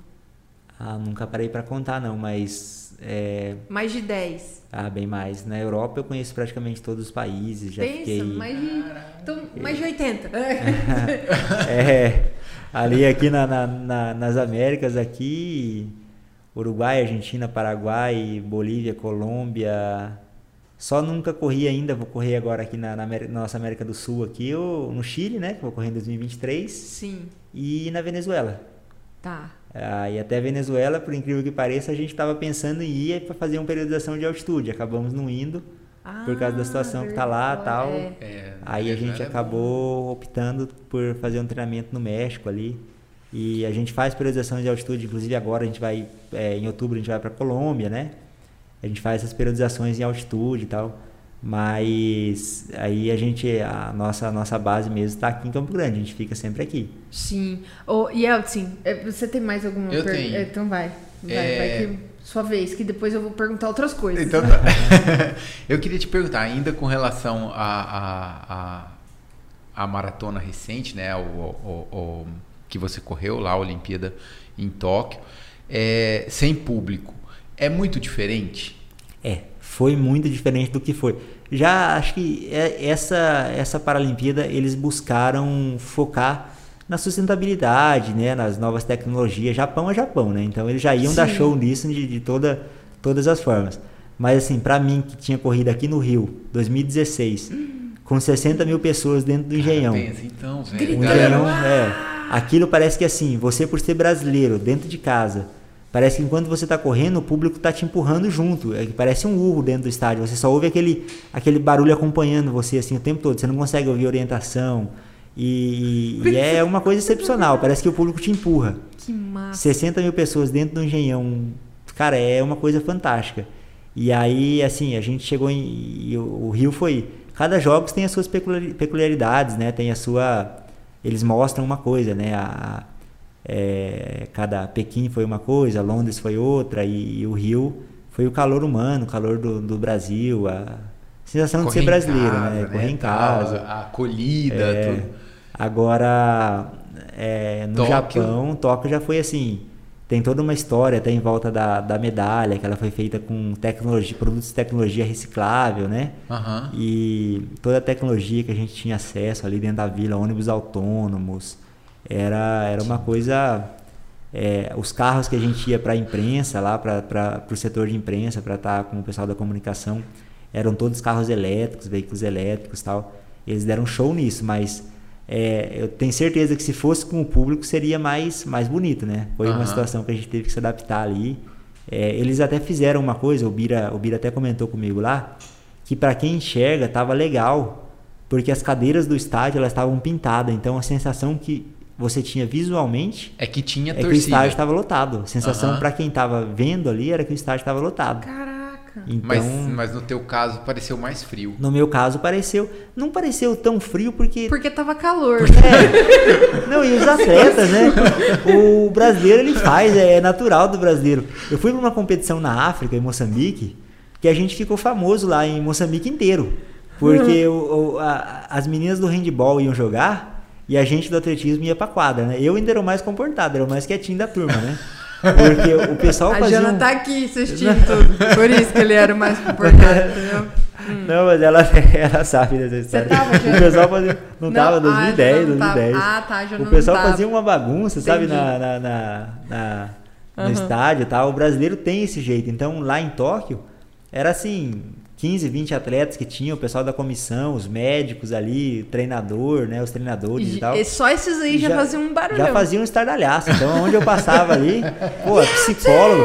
Ah, nunca parei para contar não, mas é... mais de 10. Ah, bem mais. Na Europa eu conheço praticamente todos os países, já Pensa, fiquei mais de então, mais de 80. é, ali aqui na, na, na, nas Américas aqui, Uruguai, Argentina, Paraguai, Bolívia, Colômbia. Só nunca corri ainda, vou correr agora aqui na, América, nossa América do Sul aqui, ou no Chile, né, que vou correr em 2023. Sim. E na Venezuela. Tá. Ah, e até Venezuela, por incrível que pareça, a gente estava pensando em ir para fazer uma periodização de altitude. Acabamos não indo ah, por causa da situação que está lá tal. É. É, Aí a gente acabou optando por fazer um treinamento no México ali. E a gente faz periodização de altitude, inclusive agora a gente vai, é, em outubro a gente vai para Colômbia, né? A gente faz essas periodizações em altitude e tal. Mas aí a gente, a nossa, a nossa base mesmo está aqui em Campo Grande, a gente fica sempre aqui. Sim. Oh, Yeltsin, é, você tem mais alguma pergunta? É, então vai. Vai, é... vai que sua vez, que depois eu vou perguntar outras coisas. Então tá. eu queria te perguntar, ainda com relação à a, a, a, maratona recente, né? O, o, o, que você correu lá, a Olimpíada em Tóquio, é, sem público. É muito diferente? É, foi muito diferente do que foi. Já acho que é, essa essa Paralimpíada eles buscaram focar na sustentabilidade, né, nas novas tecnologias. Japão é Japão, né? Então eles já iam Sim. dar show nisso de, de toda, todas as formas. Mas assim, para mim que tinha corrido aqui no Rio, 2016, com 60 mil pessoas dentro do Engenhão. Então, velho. O Engenhão, é, aquilo parece que assim, você por ser brasileiro, dentro de casa, Parece que enquanto você está correndo, o público está te empurrando junto. É, parece um urro dentro do estádio. Você só ouve aquele, aquele barulho acompanhando você assim o tempo todo. Você não consegue ouvir orientação. E, e é uma coisa excepcional. Parece que o público te empurra. Que massa. 60 mil pessoas dentro do engenhão. Cara, é uma coisa fantástica. E aí, assim, a gente chegou em. o, Rio foi. Cada jogos tem as suas peculiaridades, né? Tem a sua. Eles mostram uma coisa, né? A, é, cada Pequim foi uma coisa, Londres foi outra e, e o Rio foi o calor humano, o calor do, do Brasil, a sensação Correr de ser brasileiro, casa, né? Correr né? em casa, a acolhida, é, tudo. Agora é, no Tóquio. Japão, Tóquio já foi assim, tem toda uma história até em volta da, da medalha, que ela foi feita com tecnologia, produtos de tecnologia reciclável, né? Uhum. E toda a tecnologia que a gente tinha acesso ali dentro da vila, ônibus autônomos, era, era uma coisa. É, os carros que a gente ia para a imprensa, lá para o setor de imprensa, para estar tá com o pessoal da comunicação, eram todos carros elétricos, veículos elétricos tal. Eles deram show nisso, mas é, eu tenho certeza que se fosse com o público seria mais, mais bonito, né? Foi uhum. uma situação que a gente teve que se adaptar ali. É, eles até fizeram uma coisa, o Bira, o Bira até comentou comigo lá, que para quem enxerga tava legal, porque as cadeiras do estádio elas estavam pintadas, então a sensação que você tinha visualmente é que tinha é torcida. que o estádio estava lotado. A sensação uhum. para quem estava vendo ali era que o estádio estava lotado. Caraca. Então, mas, mas no teu caso pareceu mais frio. No meu caso pareceu, não pareceu tão frio porque porque tava calor. É. Não, e os atletas, né? O brasileiro ele faz, é natural do brasileiro. Eu fui para uma competição na África, em Moçambique, que a gente ficou famoso lá em Moçambique inteiro. Porque o, o, a, as meninas do handball iam jogar e a gente do atletismo ia pra quadra, né? Eu ainda era o mais comportado, era o mais quietinho da turma, né? Porque o pessoal a fazia. A Jana um... tá aqui assistindo tudo. Por isso que ele era o mais comportado, entendeu? Hum. Não, mas ela, ela sabe dessa história. Você tava, o pessoal fazia. Não, não tava, 2010, ah, 2010. Ah, tá, já O pessoal fazia uma bagunça, sabe, na, na, na, na no uhum. estádio e tal. O brasileiro tem esse jeito. Então, lá em Tóquio, era assim: 15, 20 atletas que tinham, o pessoal da comissão, os médicos ali, treinador, né, os treinadores e, e tal. E só esses aí já, já faziam um barulho. Já faziam um estardalhaço. Então, onde eu passava ali, pô, psicólogo.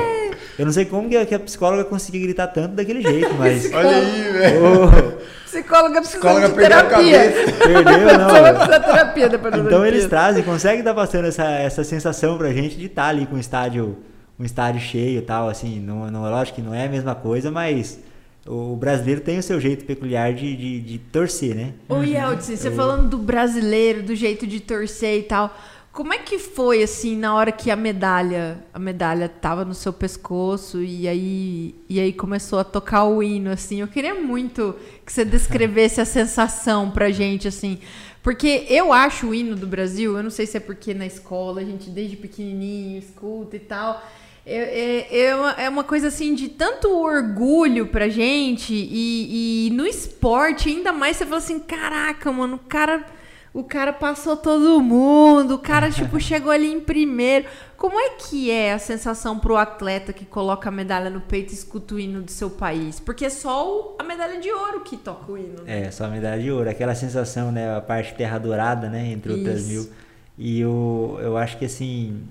Eu não sei como que a, psicóloga conseguia gritar tanto daquele jeito, mas. Olha aí, velho. Psicóloga precisa de terapia. Perdeu, não. precisa terapia depois Então eles trazem, conseguem estar passando essa, essa sensação pra gente de estar ali com o estádio, um estádio cheio e tal, assim. Não, não, lógico que não é a mesma coisa, mas o brasileiro tem o seu jeito peculiar de, de, de torcer, né? Ô, Yeltsin, você falando do brasileiro, do jeito de torcer e tal. Como é que foi assim na hora que a medalha, a medalha tava no seu pescoço e aí e aí começou a tocar o hino assim? Eu queria muito que você descrevesse a sensação pra gente assim, porque eu acho o hino do Brasil, eu não sei se é porque na escola a gente desde pequenininho escuta e tal, é, é, é, uma, coisa assim de tanto orgulho pra gente e, e no esporte, ainda mais você fala assim: caraca, mano, o cara, o cara passou todo mundo, o cara tipo chegou ali em primeiro. Como é que é a sensação pro atleta que coloca a medalha no peito e escuta o hino do seu país? Porque é só a medalha de ouro que toca o hino. Né? É, só a medalha de ouro. Aquela sensação, né? A parte terra dourada, né? Entre outras mil. E eu, eu acho que assim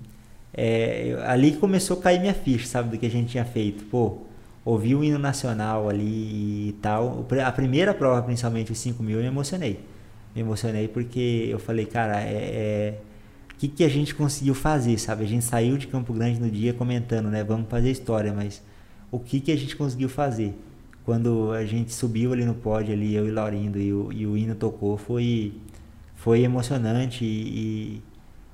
é, ali que começou a cair minha ficha, sabe, do que a gente tinha feito. Pô, ouvi o hino nacional ali e tal. A primeira prova, principalmente os 5 mil, eu me emocionei. Me emocionei porque eu falei, cara, é, é o que, que a gente conseguiu fazer, sabe? A gente saiu de Campo Grande no dia comentando, né? Vamos fazer história, mas o que, que a gente conseguiu fazer? Quando a gente subiu ali no pódio, ali, eu e Laurindo, e o, e o hino tocou, foi, foi emocionante e,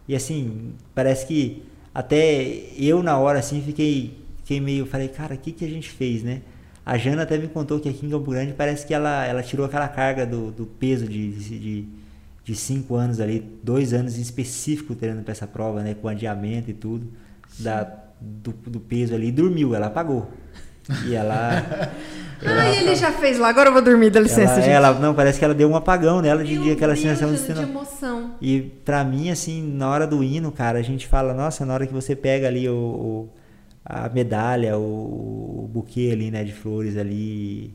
e, e assim, parece que até eu na hora assim fiquei, fiquei meio, falei, cara, o que, que a gente fez, né? A Jana até me contou que aqui em Campo Grande parece que ela, ela tirou aquela carga do, do peso de, de, de cinco anos ali, dois anos em específico treinando para essa prova, né? Com adiamento e tudo, da, do, do peso ali, e dormiu, ela apagou. E ela. ela ah, ele já fez lá, agora eu vou dormir, dá licença, ela, gente. Ela, não, parece que ela deu um apagão nela de, de aquela sensação de, de emoção. E pra mim, assim, na hora do hino, cara, a gente fala, nossa, na hora que você pega ali o, o a medalha, o, o, buquê ali, né, de flores ali,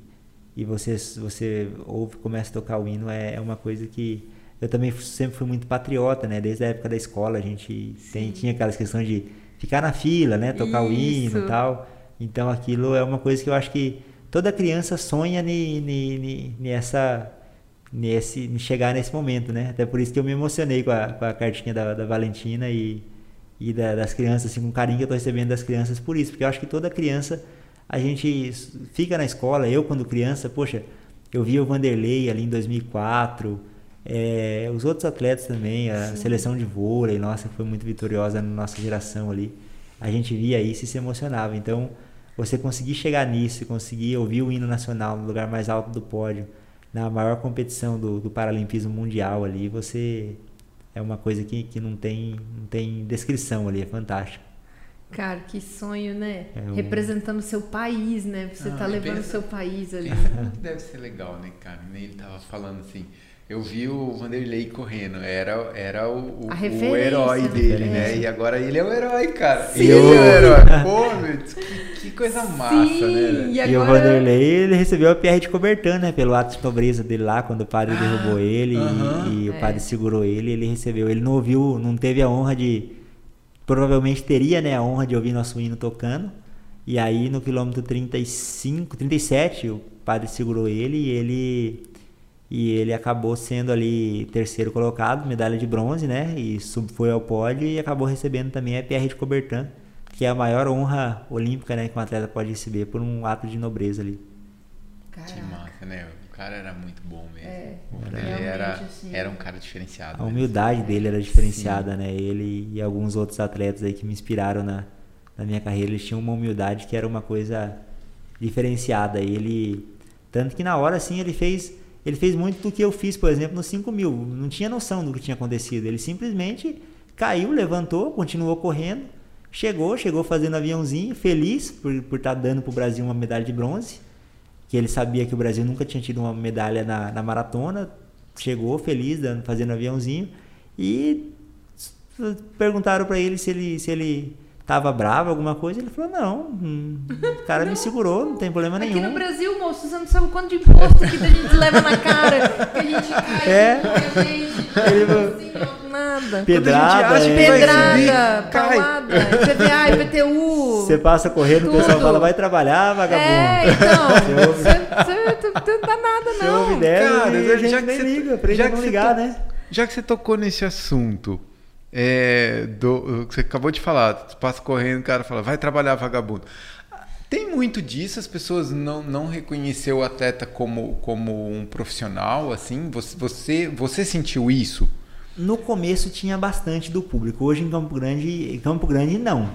e você, você ouve, começa a tocar o hino, é, é uma coisa que eu também sempre fui muito patriota, né, desde a época da escola a gente tem, tinha aquelas questões de ficar na fila, né, tocar Isso. o hino e tal. Então aquilo é uma coisa que eu acho que toda criança sonha nessa nesse chegar nesse momento, né? Até por isso que eu me emocionei com a, com a cartinha da, da Valentina e, e da, das crianças, assim, com o carinho que eu estou recebendo das crianças por isso, porque eu acho que toda criança a gente fica na escola, eu quando criança, poxa, eu vi o Vanderlei ali em 2004, É, os outros atletas também, a Sim. seleção de vôlei, nossa, foi muito vitoriosa na nossa geração ali. A gente via isso e se emocionava. Então, você conseguir chegar nisso, conseguir ouvir o hino nacional no lugar mais alto do pódio, na maior competição do, do Paralimpismo Mundial ali, você é uma coisa que, que não, tem, não tem descrição ali, é fantástico. Cara, que sonho, né? É um... Representando o seu país, né? Você ah, tá levando o seu país ali. Deve ser legal, né, cara? Ele tava falando assim. Eu vi o Vanderlei correndo, era, era o, o, o herói dele, né? E agora ele é o herói, cara. Sim. Ele é o herói. Pô, meu, que, que coisa massa, né? E, agora... e, o Vanderlei, ele recebeu a PR de Cobertan, né? Pelo ato de nobreza dele lá, quando o padre ah, derrubou ele uh -huh. e, e é. o padre segurou ele, ele recebeu. Ele não ouviu, não teve a honra de provavelmente teria né, a honra de ouvir nosso hino tocando. E aí no quilômetro 35, 37, o padre segurou ele e ele e ele acabou sendo ali terceiro colocado, medalha de bronze, né? E sub foi ao pódio e acabou recebendo também a PR de Cobertan, que é a maior honra olímpica, né, que um atleta pode receber por um ato de nobreza ali. Caraca. Que massa, né? O cara era muito bom mesmo. É, ele era, assim, era um cara diferenciado. A humildade mesmo. dele era diferenciada, Sim. né? Ele e alguns outros atletas aí que me inspiraram na, na minha carreira, eles tinham uma humildade que era uma coisa diferenciada. Ele, tanto que na hora, assim, ele fez, ele fez muito do que eu fiz, por exemplo, nos 5 mil. Não tinha noção do que tinha acontecido. Ele simplesmente caiu, levantou, continuou correndo, chegou, chegou fazendo aviãozinho, feliz por, por estar tá dando para o Brasil uma medalha de bronze que ele sabia que o Brasil nunca tinha tido uma medalha na, na maratona, chegou feliz, dando, fazendo aviãozinho, e perguntaram para ele se ele se ele tava bravo, alguma coisa, ele falou, não, hum, o cara não. me segurou, não tem problema Aqui nenhum. Aqui no Brasil, moço, você não sabe o quanto de imposto que a gente leva na cara, que a gente cai, é. que a gente... Ele, assim, nada. Pedrada, é. Pedrada, paulada, IPVA, IPTU. Você passa correndo, tudo. o pessoal fala, vai trabalhar, vagabundo. É, então. Você não dá nada, não. Você ouve dessa Cara, e a gente nem liga, aprende a não ligar, né? Já que você tocou nesse assunto, é, do, você acabou de falar, passa correndo, o cara fala, vai trabalhar, vagabundo. Tem muito disso, as pessoas não, não reconheceu o atleta como, como um profissional, assim? Você, você, você sentiu isso? No começo tinha bastante do público. Hoje em Campo Grande, em Campo Grande não.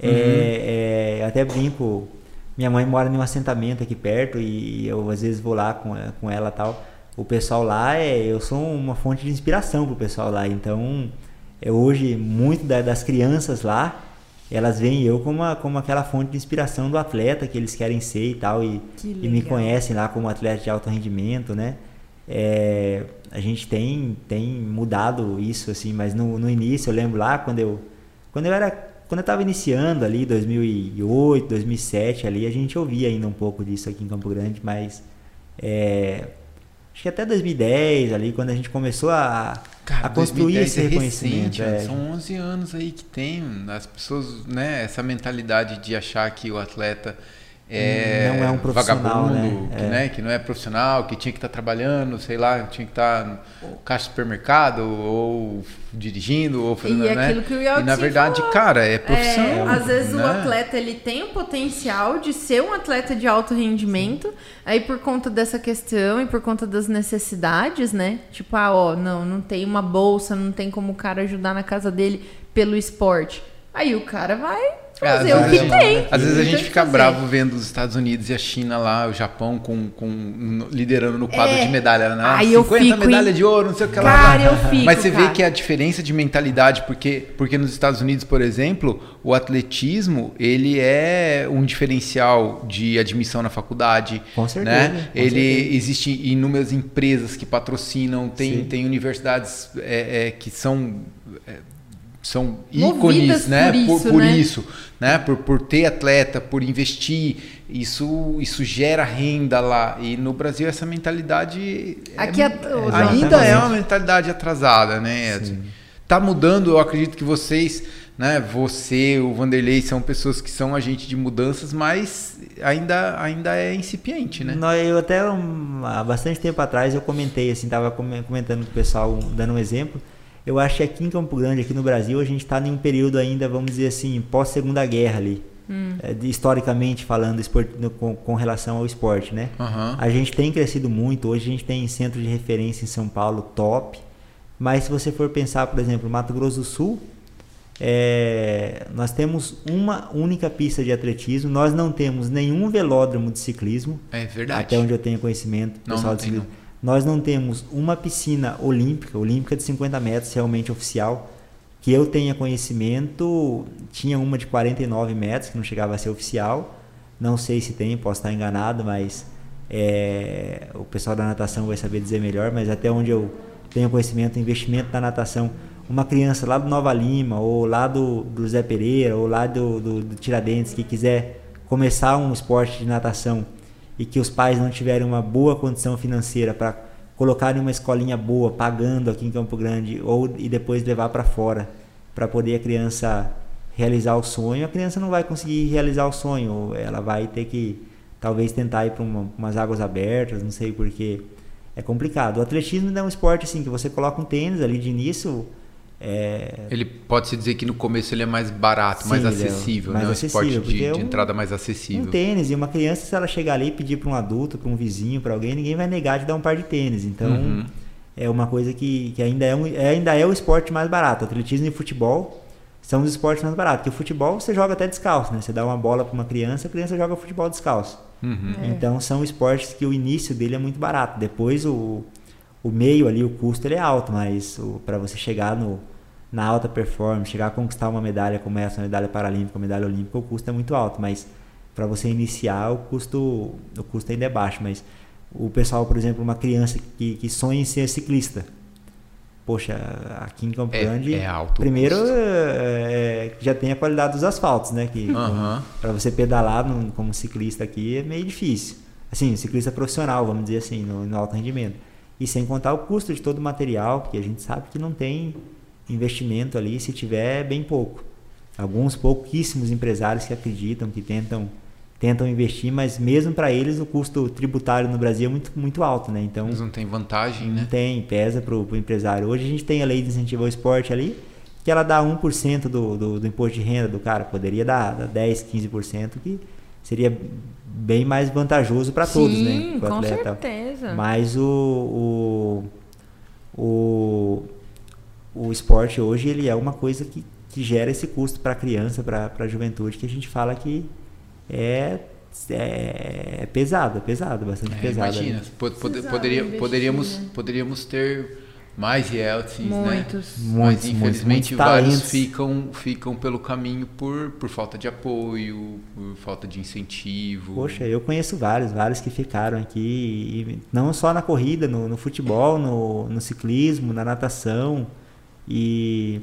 É, uhum. É, é, até brinco. Minha mãe mora em um assentamento aqui perto e eu às vezes vou lá com, com ela tal. O pessoal lá é, eu sou uma fonte de inspiração pro pessoal lá. Então, é hoje muito da, das crianças lá, elas veem eu como, uma, como aquela fonte de inspiração do atleta que eles querem ser e tal e, e me conhecem lá como atleta de alto rendimento, né? É, a gente tem, tem mudado isso, assim, mas no, no início, eu lembro lá quando eu, quando eu era, quando eu estava iniciando ali, 2008, 2007, ali, a gente ouvia ainda um pouco disso aqui em Campo Grande, mas é, acho que até 2010 ali, quando a gente começou a, Cara, a construir esse é reconhecimento. Recente, é. São 11 anos aí que tem as pessoas, né, essa mentalidade de achar que o atleta é, não é um profissional, vagabundo, né? Que, é. né? que não é profissional, que tinha que estar tá trabalhando, sei lá, tinha que estar tá no caixa de supermercado ou dirigindo ou fazendo, e né? Aquilo que o e na verdade, falou. cara, é profissão. É, às vezes né? o atleta ele tem o potencial de ser um atleta de alto rendimento, Sim. aí por conta dessa questão e por conta das necessidades, né? Tipo, ah, ó, não, não tem uma bolsa, não tem como o cara ajudar na casa dele pelo esporte. Aí o cara vai fazer é, o que tem. Às vezes a gente fica fazer. bravo vendo os Estados Unidos e a China lá, o Japão com, com liderando no quadro é. de medalha, né? Aí 50 eu fico, medalha de ouro, não sei o que cara, lá. Eu fico, Mas você cara. vê que a diferença de mentalidade, porque, porque nos Estados Unidos, por exemplo, o atletismo, ele é um diferencial de admissão na faculdade. Com certeza. Né? Com ele certeza. existe inúmeras empresas que patrocinam, tem, tem universidades é, é, que são é, são ícones, né? Por isso, por, por né? isso né? Por, por ter atleta, por investir, isso, isso gera renda lá. E no Brasil essa mentalidade Aqui é, ainda é uma mentalidade atrasada, né? Sim. Tá mudando, eu acredito que vocês, né? Você, o Vanderlei são pessoas que são agente de mudanças, mas ainda, ainda é incipiente, né? Eu até um, há bastante tempo atrás eu comentei assim, tava comentando com o pessoal, dando um exemplo eu acho que aqui em Campo Grande, aqui no Brasil, a gente está em um período ainda, vamos dizer assim, pós-segunda guerra ali. é, de- historicamente falando, esport- no- com, com relação ao esporte, né? Aham. A gente tem crescido muito, hoje a gente tem centro de referência em São Paulo top, mas se você for pensar, por exemplo, Mato Grosso do Sul, é, nós temos uma única pista de atletismo, nós não temos nenhum velódromo de ciclismo, É verdade. até onde eu tenho conhecimento, Não, pessoal não de tem, ciclismo. Nós não temos uma piscina olímpica, olímpica de 50 metros, realmente oficial. Que eu tenha conhecimento, tinha uma de 49 metros, que não chegava a ser oficial. Não sei se tem, posso estar enganado, mas é, o pessoal da natação vai saber dizer melhor. Mas até onde eu tenho conhecimento, investimento na natação, uma criança lá do Nova Lima, ou lá do, do Zé Pereira, ou lá do, do, do Tiradentes, que quiser começar um esporte de natação e que os pais não tiverem uma boa condição financeira para colocar em uma escolinha boa, pagando aqui em Campo Grande, ou e depois levar para fora, para poder a criança realizar o sonho, a criança não vai conseguir realizar o sonho, ela vai ter que talvez tentar ir para uma, umas águas abertas, não sei porque é complicado. O atletismo é um esporte assim que você coloca um tênis ali de início, é, Ele pode se dizer que no começo ele é mais barato, Sim, mais é acessível, mais né? Um acessível, esporte porque de, é de um- entrada mais um acessível. tênis e uma criança se ela chegar ali e pedir para um adulto, para um vizinho, para alguém, ninguém vai negar de dar um par de tênis. Então Uhum. é uma coisa que, que ainda, é um, é- ainda é o esporte mais barato. Atletismo e futebol são os esportes mais baratos. Porque o futebol você joga até descalço, né? Você dá uma bola para uma criança, a criança joga futebol descalço. Uhum. Então são esportes que o início dele é muito barato. Depois o, o meio ali, o custo ele é alto, mas para você chegar no, na alta performance, chegar a conquistar uma medalha como essa, uma medalha paralímpica, uma medalha olímpica, o custo é muito alto. Mas para você iniciar, o custo, o custo ainda é baixo. Mas o pessoal, por exemplo, uma criança que, que sonha em ser ciclista. Poxa, aqui em Campo É- Grande, é alto primeiro é, é, já tem a qualidade dos asfaltos, né? Que Aham. para você pedalar num- como ciclista aqui é meio difícil. Assim, ciclista profissional, vamos dizer assim, no, no alto rendimento. E sem contar o custo de todo o material, que a gente sabe que não tem investimento ali, se tiver é bem pouco. Alguns pouquíssimos empresários que acreditam, que tentam tentam investir, mas mesmo para eles o custo tributário no Brasil é muito, muito alto, né? Então Eles não têm vantagem, não né? tem, pesa pro, pro empresário. Hoje a gente tem a lei de incentivo ao esporte ali, que ela dá 1% do, do, do imposto de renda do cara. Poderia dar, dar 10, 15%, que seria bem mais vantajoso para todos, né? Sim, pro com atleta. certeza. Mas o, o, o, o esporte hoje ele é uma coisa que, que gera esse custo para a criança, para a juventude, que a gente fala que é, é, é pesado, é pesado, bastante É, pesado. imagina, ali. po- pode- Precisava poderia, poderíamos, né? poderíamos ter mais Yeltsins, né? Muitos. Muitos, Mas muitos, infelizmente muitos vários ficam, ficam pelo caminho por, por falta de apoio, por falta de incentivo. Poxa, eu conheço vários, vários que ficaram aqui, e não só na corrida, no, no futebol, no, no ciclismo, na natação, e,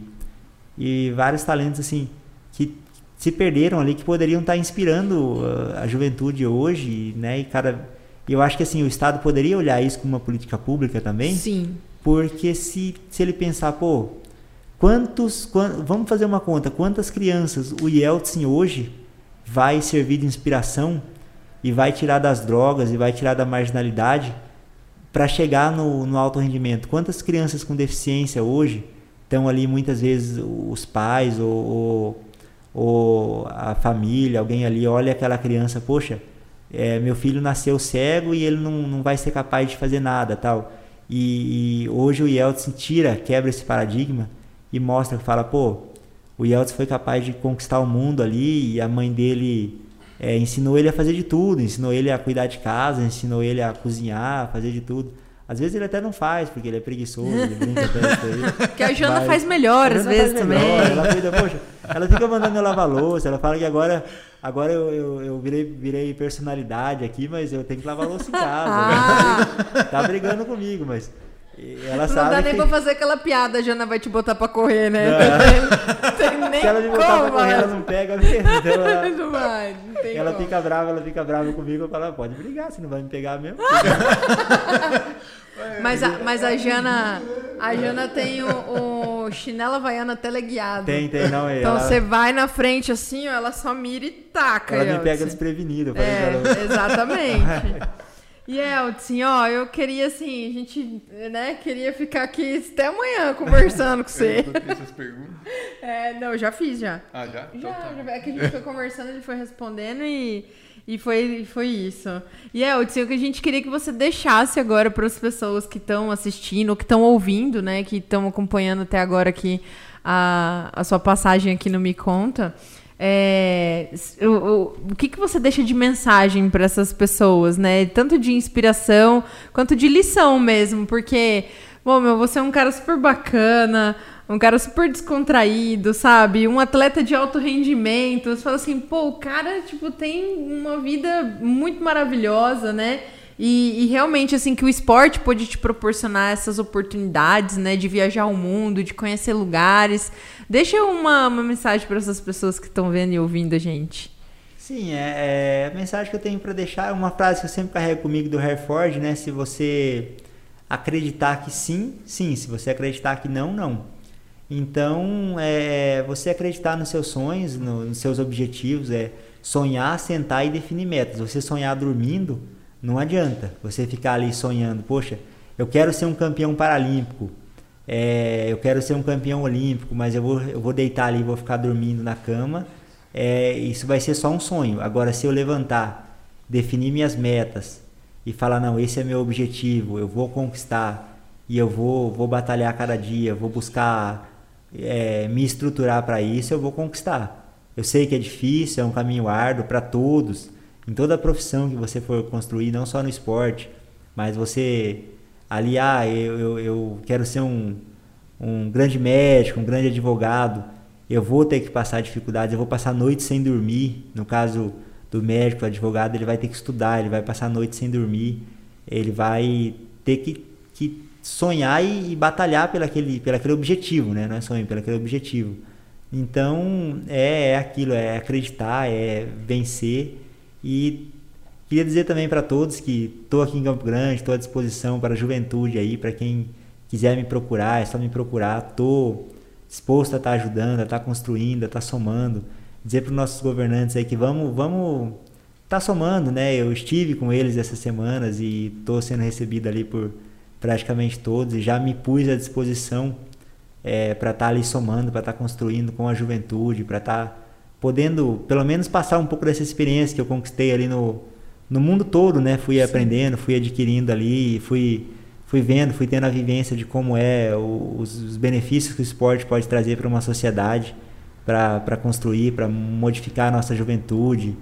e vários talentos assim que se perderam ali, que poderiam estar inspirando uh, a juventude hoje, né? E cada, e eu acho que assim o Estado poderia olhar isso como uma política pública também, Sim. porque se, se ele pensar, pô, quantos, quan- vamos fazer uma conta, quantas crianças o Yeltsin hoje vai servir de inspiração e vai tirar das drogas e vai tirar da marginalidade para chegar no, no alto rendimento? Quantas crianças com deficiência hoje estão ali muitas vezes os pais ou, ou, ou a família, alguém ali olha aquela criança, poxa, é, meu filho nasceu cego e ele não, não vai ser capaz de fazer nada, tal. E, e hoje o Yeltsin tira, quebra esse paradigma e mostra, fala, pô, o Yeltsin foi capaz de conquistar o mundo ali e a mãe dele é, ensinou ele a fazer de tudo, ensinou ele a cuidar de casa, ensinou ele a cozinhar, a fazer de tudo. Às vezes ele até não faz, porque ele é preguiçoso, ele brinca tanto aí. Porque a Jana faz melhor às vezes também. Ela, cuida, poxa, ela fica mandando eu lavar louça, ela fala que agora, agora eu, eu, eu virei, virei personalidade aqui, mas eu tenho que lavar louça em casa. Ah. Tá brigando comigo, mas ela Não sabe dá nem que pra fazer aquela piada, a Jana vai te botar pra correr, né? Não tem nem se ela me botar pra como, correr, ela mas- não pega mesmo. Então ela, Não vai, não tem ela como. fica brava, ela fica brava comigo, eu falo, "Ah, pode brigar, você não vai me pegar mesmo. Mas a, mas a Jana, a Jana tem o, o chinela havaiana teleguiado. Tem, tem, não é. Então ela, você vai na frente assim, ó, ela só mira e taca. ela me pega desprevenido. Pra ela, É, exatamente. E Eltsin, ó, eu queria assim, a gente, né, queria ficar aqui até amanhã conversando com você. Essas perguntas. É, não, já fiz já. Ah, já? Então Já, tá. já, é que a gente foi conversando, ele foi respondendo e, e foi, foi isso. E é, Hudson, o que a gente queria que você deixasse agora para as pessoas que estão assistindo, que estão ouvindo, né, que estão acompanhando até agora aqui a, a sua passagem aqui no Me Conta. É, o, o, que, que você deixa de mensagem para essas pessoas, né? Tanto de inspiração quanto de lição mesmo, porque, bom, meu, você é um cara super bacana, um cara super descontraído, sabe? Um atleta de alto rendimento. Você fala assim, pô, o cara, tipo, tem uma vida muito maravilhosa, né? E, e, realmente, assim, que o esporte pode te proporcionar essas oportunidades, né? De viajar o mundo, de conhecer lugares. Deixa uma, uma mensagem para essas pessoas que estão vendo e ouvindo a gente. Sim, é, é, a mensagem que eu tenho para deixar é uma frase que eu sempre carrego comigo do Herford, né? Se você acreditar que sim, sim. Se você acreditar que não, não. Então, é, você acreditar nos seus sonhos, no, nos seus objetivos, é sonhar, sentar e definir metas. Você sonhar dormindo, não adianta. Você ficar ali sonhando, poxa, eu quero ser um campeão paralímpico, é, eu quero ser um campeão olímpico, mas eu vou, eu vou deitar ali, vou ficar dormindo na cama. É, isso vai ser só um sonho. Agora, se eu levantar, definir minhas metas e falar, não, esse é meu objetivo, eu vou conquistar e eu vou, vou batalhar cada dia, vou buscar é, me estruturar para isso, eu vou conquistar. Eu sei que é difícil, é um caminho árduo para todos, em toda a profissão que você for construir, não só no esporte, mas você ali, ah, eu, eu, eu quero ser um, um grande médico, um grande advogado, eu vou ter que passar dificuldades, eu vou passar noites sem dormir. No caso do médico, do advogado, ele vai ter que estudar, ele vai passar noites sem dormir, ele vai ter que, que sonhar e, e batalhar pelo aquele, pelo aquele objetivo, né? Não é sonho, pelo aquele objetivo. Então, é, é aquilo, é acreditar, é vencer e queria dizer também para todos que estou aqui em Campo Grande, estou à disposição para a juventude aí, para quem quiser me procurar, é só me procurar, estou disposto a estar tá ajudando, a estar tá construindo, a estar tá somando, dizer para os nossos governantes aí que vamos, vamos estar somando, né? Eu estive com eles essas semanas e estou sendo recebido ali por praticamente todos e já me pus à disposição é, para estar ali somando, para estar construindo com a juventude, para estar podendo pelo menos passar um pouco dessa experiência que eu conquistei ali no, no mundo todo, né? Fui Sim. aprendendo, fui adquirindo ali, fui fui vendo, fui tendo a vivência de como é os, os benefícios que o esporte pode trazer para uma sociedade, para construir, para modificar a nossa juventude,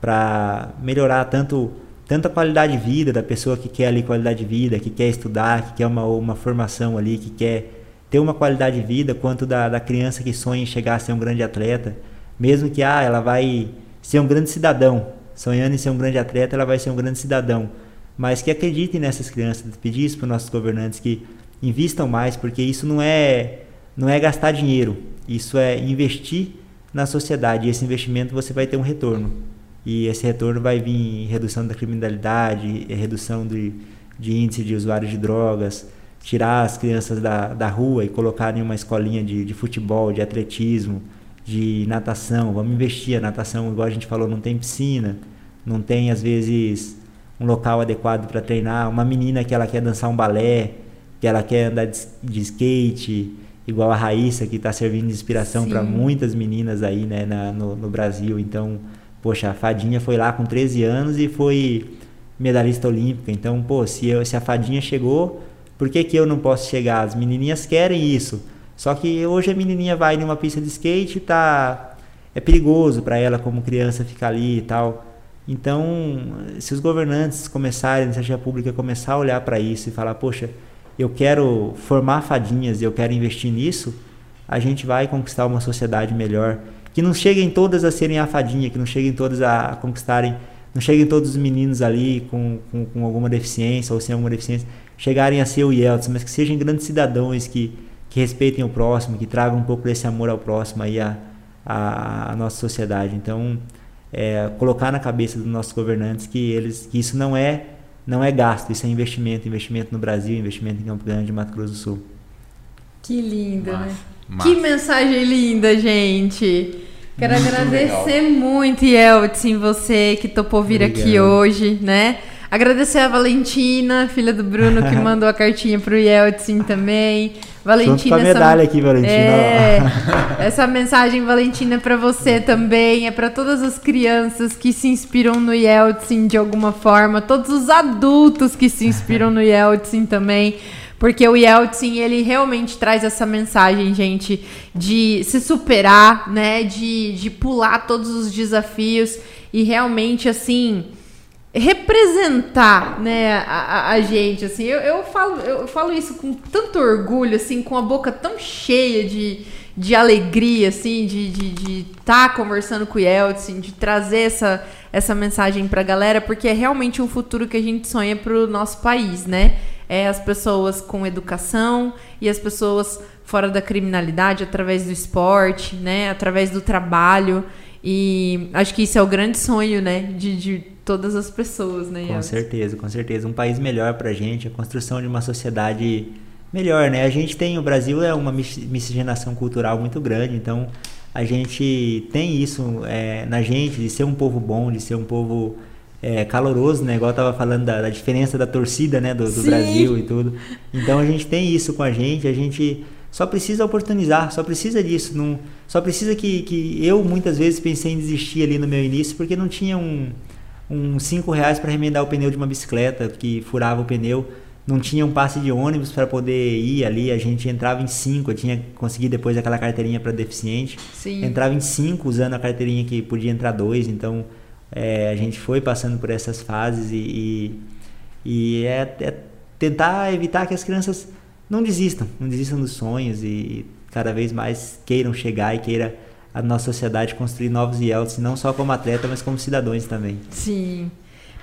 para melhorar tanto tanto a qualidade de vida da pessoa que quer ali qualidade de vida, que quer estudar, que quer uma, uma formação ali, que quer ter uma qualidade de vida, quanto da, da criança que sonha em chegar a ser um grande atleta, mesmo que ah, ela vai ser um grande cidadão, sonhando em ser um grande atleta, ela vai ser um grande cidadão, mas que acreditem nessas crianças, pedir isso para os nossos governantes que invistam mais, porque isso não é não é gastar dinheiro, isso é investir na sociedade. E esse investimento você vai ter um retorno. E esse retorno vai vir em redução da criminalidade, redução de, de índice de usuários de drogas, tirar as crianças da, da rua e colocar em uma escolinha de, de futebol, de atletismo, de natação. Vamos investir a natação, igual a gente falou, não tem piscina, não tem às vezes um local adequado para treinar. Uma menina que ela quer dançar um balé, que ela quer andar de, de skate, igual a Raíssa, que está servindo de inspiração para muitas meninas aí né, na, no, no Brasil. Então, Poxa, a Fadinha foi lá com 13 anos e foi medalhista olímpica. Então, pô, se, eu, se a Fadinha chegou, por que, que eu não posso chegar? As menininhas querem isso. Só que hoje a menininha vai numa pista de skate e tá é perigoso para ela como criança ficar ali e tal. Então, se os governantes começarem, a iniciativa pública começar a olhar para isso e falar, poxa, eu quero formar fadinhas e eu quero investir nisso, a gente vai conquistar uma sociedade melhor que não cheguem todas a serem a fadinha, que não cheguem todas a conquistarem, não cheguem todos os meninos ali com, com, com alguma deficiência ou sem alguma deficiência, chegarem a ser o Yeltsin, mas que sejam grandes cidadãos que, que respeitem o próximo, que tragam um pouco desse amor ao próximo aí a, a, a nossa sociedade. Então, é, colocar na cabeça dos nossos governantes que eles que isso não é não é gasto, isso é investimento, investimento no Brasil, investimento em Campo Grande, Mato Grosso do Sul. Que lindo, né? Que mensagem linda, gente. Quero muito agradecer legal. muito, Yeltsin, você que topou vir Obrigado. aqui hoje, né? Agradecer a Valentina, filha do Bruno, que mandou a cartinha pro Yeltsin também. Valentina, Junto medalha aqui, Valentina. É, essa mensagem, Valentina, é pra você também. É pra todas as crianças que se inspiram no Yeltsin de alguma forma. Todos os adultos que se inspiram no Yeltsin também. Porque o Yeltsin, ele realmente traz essa mensagem, gente, de se superar, né? De, de pular todos os desafios e realmente, assim, representar, né, a, a gente, assim, eu, eu, falo, eu falo isso com tanto orgulho, assim, com a boca tão cheia de, de alegria, assim, de estar de, de tá conversando com o Yeltsin, de trazer essa, essa mensagem pra galera, porque é realmente um futuro que a gente sonha pro nosso país, né, é as pessoas com educação e as pessoas fora da criminalidade, através do esporte, né, através do trabalho, e acho que isso é o grande sonho, né, de, de todas as pessoas, né? Com certeza, com certeza. Um país melhor pra gente, a construção de uma sociedade melhor, né? A gente tem, o Brasil é uma miscigenação cultural muito grande, então a gente tem isso é, na gente, de ser um povo bom, de ser um povo é, caloroso, né? Igual eu tava falando da, da diferença da torcida, né? Do, do Brasil e tudo. Então a gente tem isso com a gente, a gente só precisa oportunizar, só precisa disso. Não, só precisa que, que eu muitas vezes pensei em desistir ali no meu início porque não tinha um uns 5 reais para remendar o pneu de uma bicicleta que furava o pneu. Não tinha um passe de ônibus para poder ir ali. A gente entrava em 5. Eu tinha conseguido depois aquela carteirinha para deficiente. Sim. Entrava em 5 usando a carteirinha que podia entrar dois. Então é, a gente foi passando por essas fases e, e, e é, é, tentar evitar que as crianças não desistam, não desistam dos sonhos e cada vez mais queiram chegar e queiram a nossa sociedade construir novos Yeltsin, não só como atleta, mas como cidadãos também. Sim.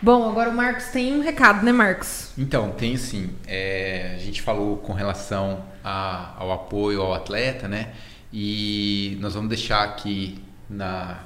Bom, agora o Marcos tem um recado, né, Marcos? Então, tem sim. É, a gente falou com relação a, ao apoio ao atleta, né? E nós vamos deixar aqui na,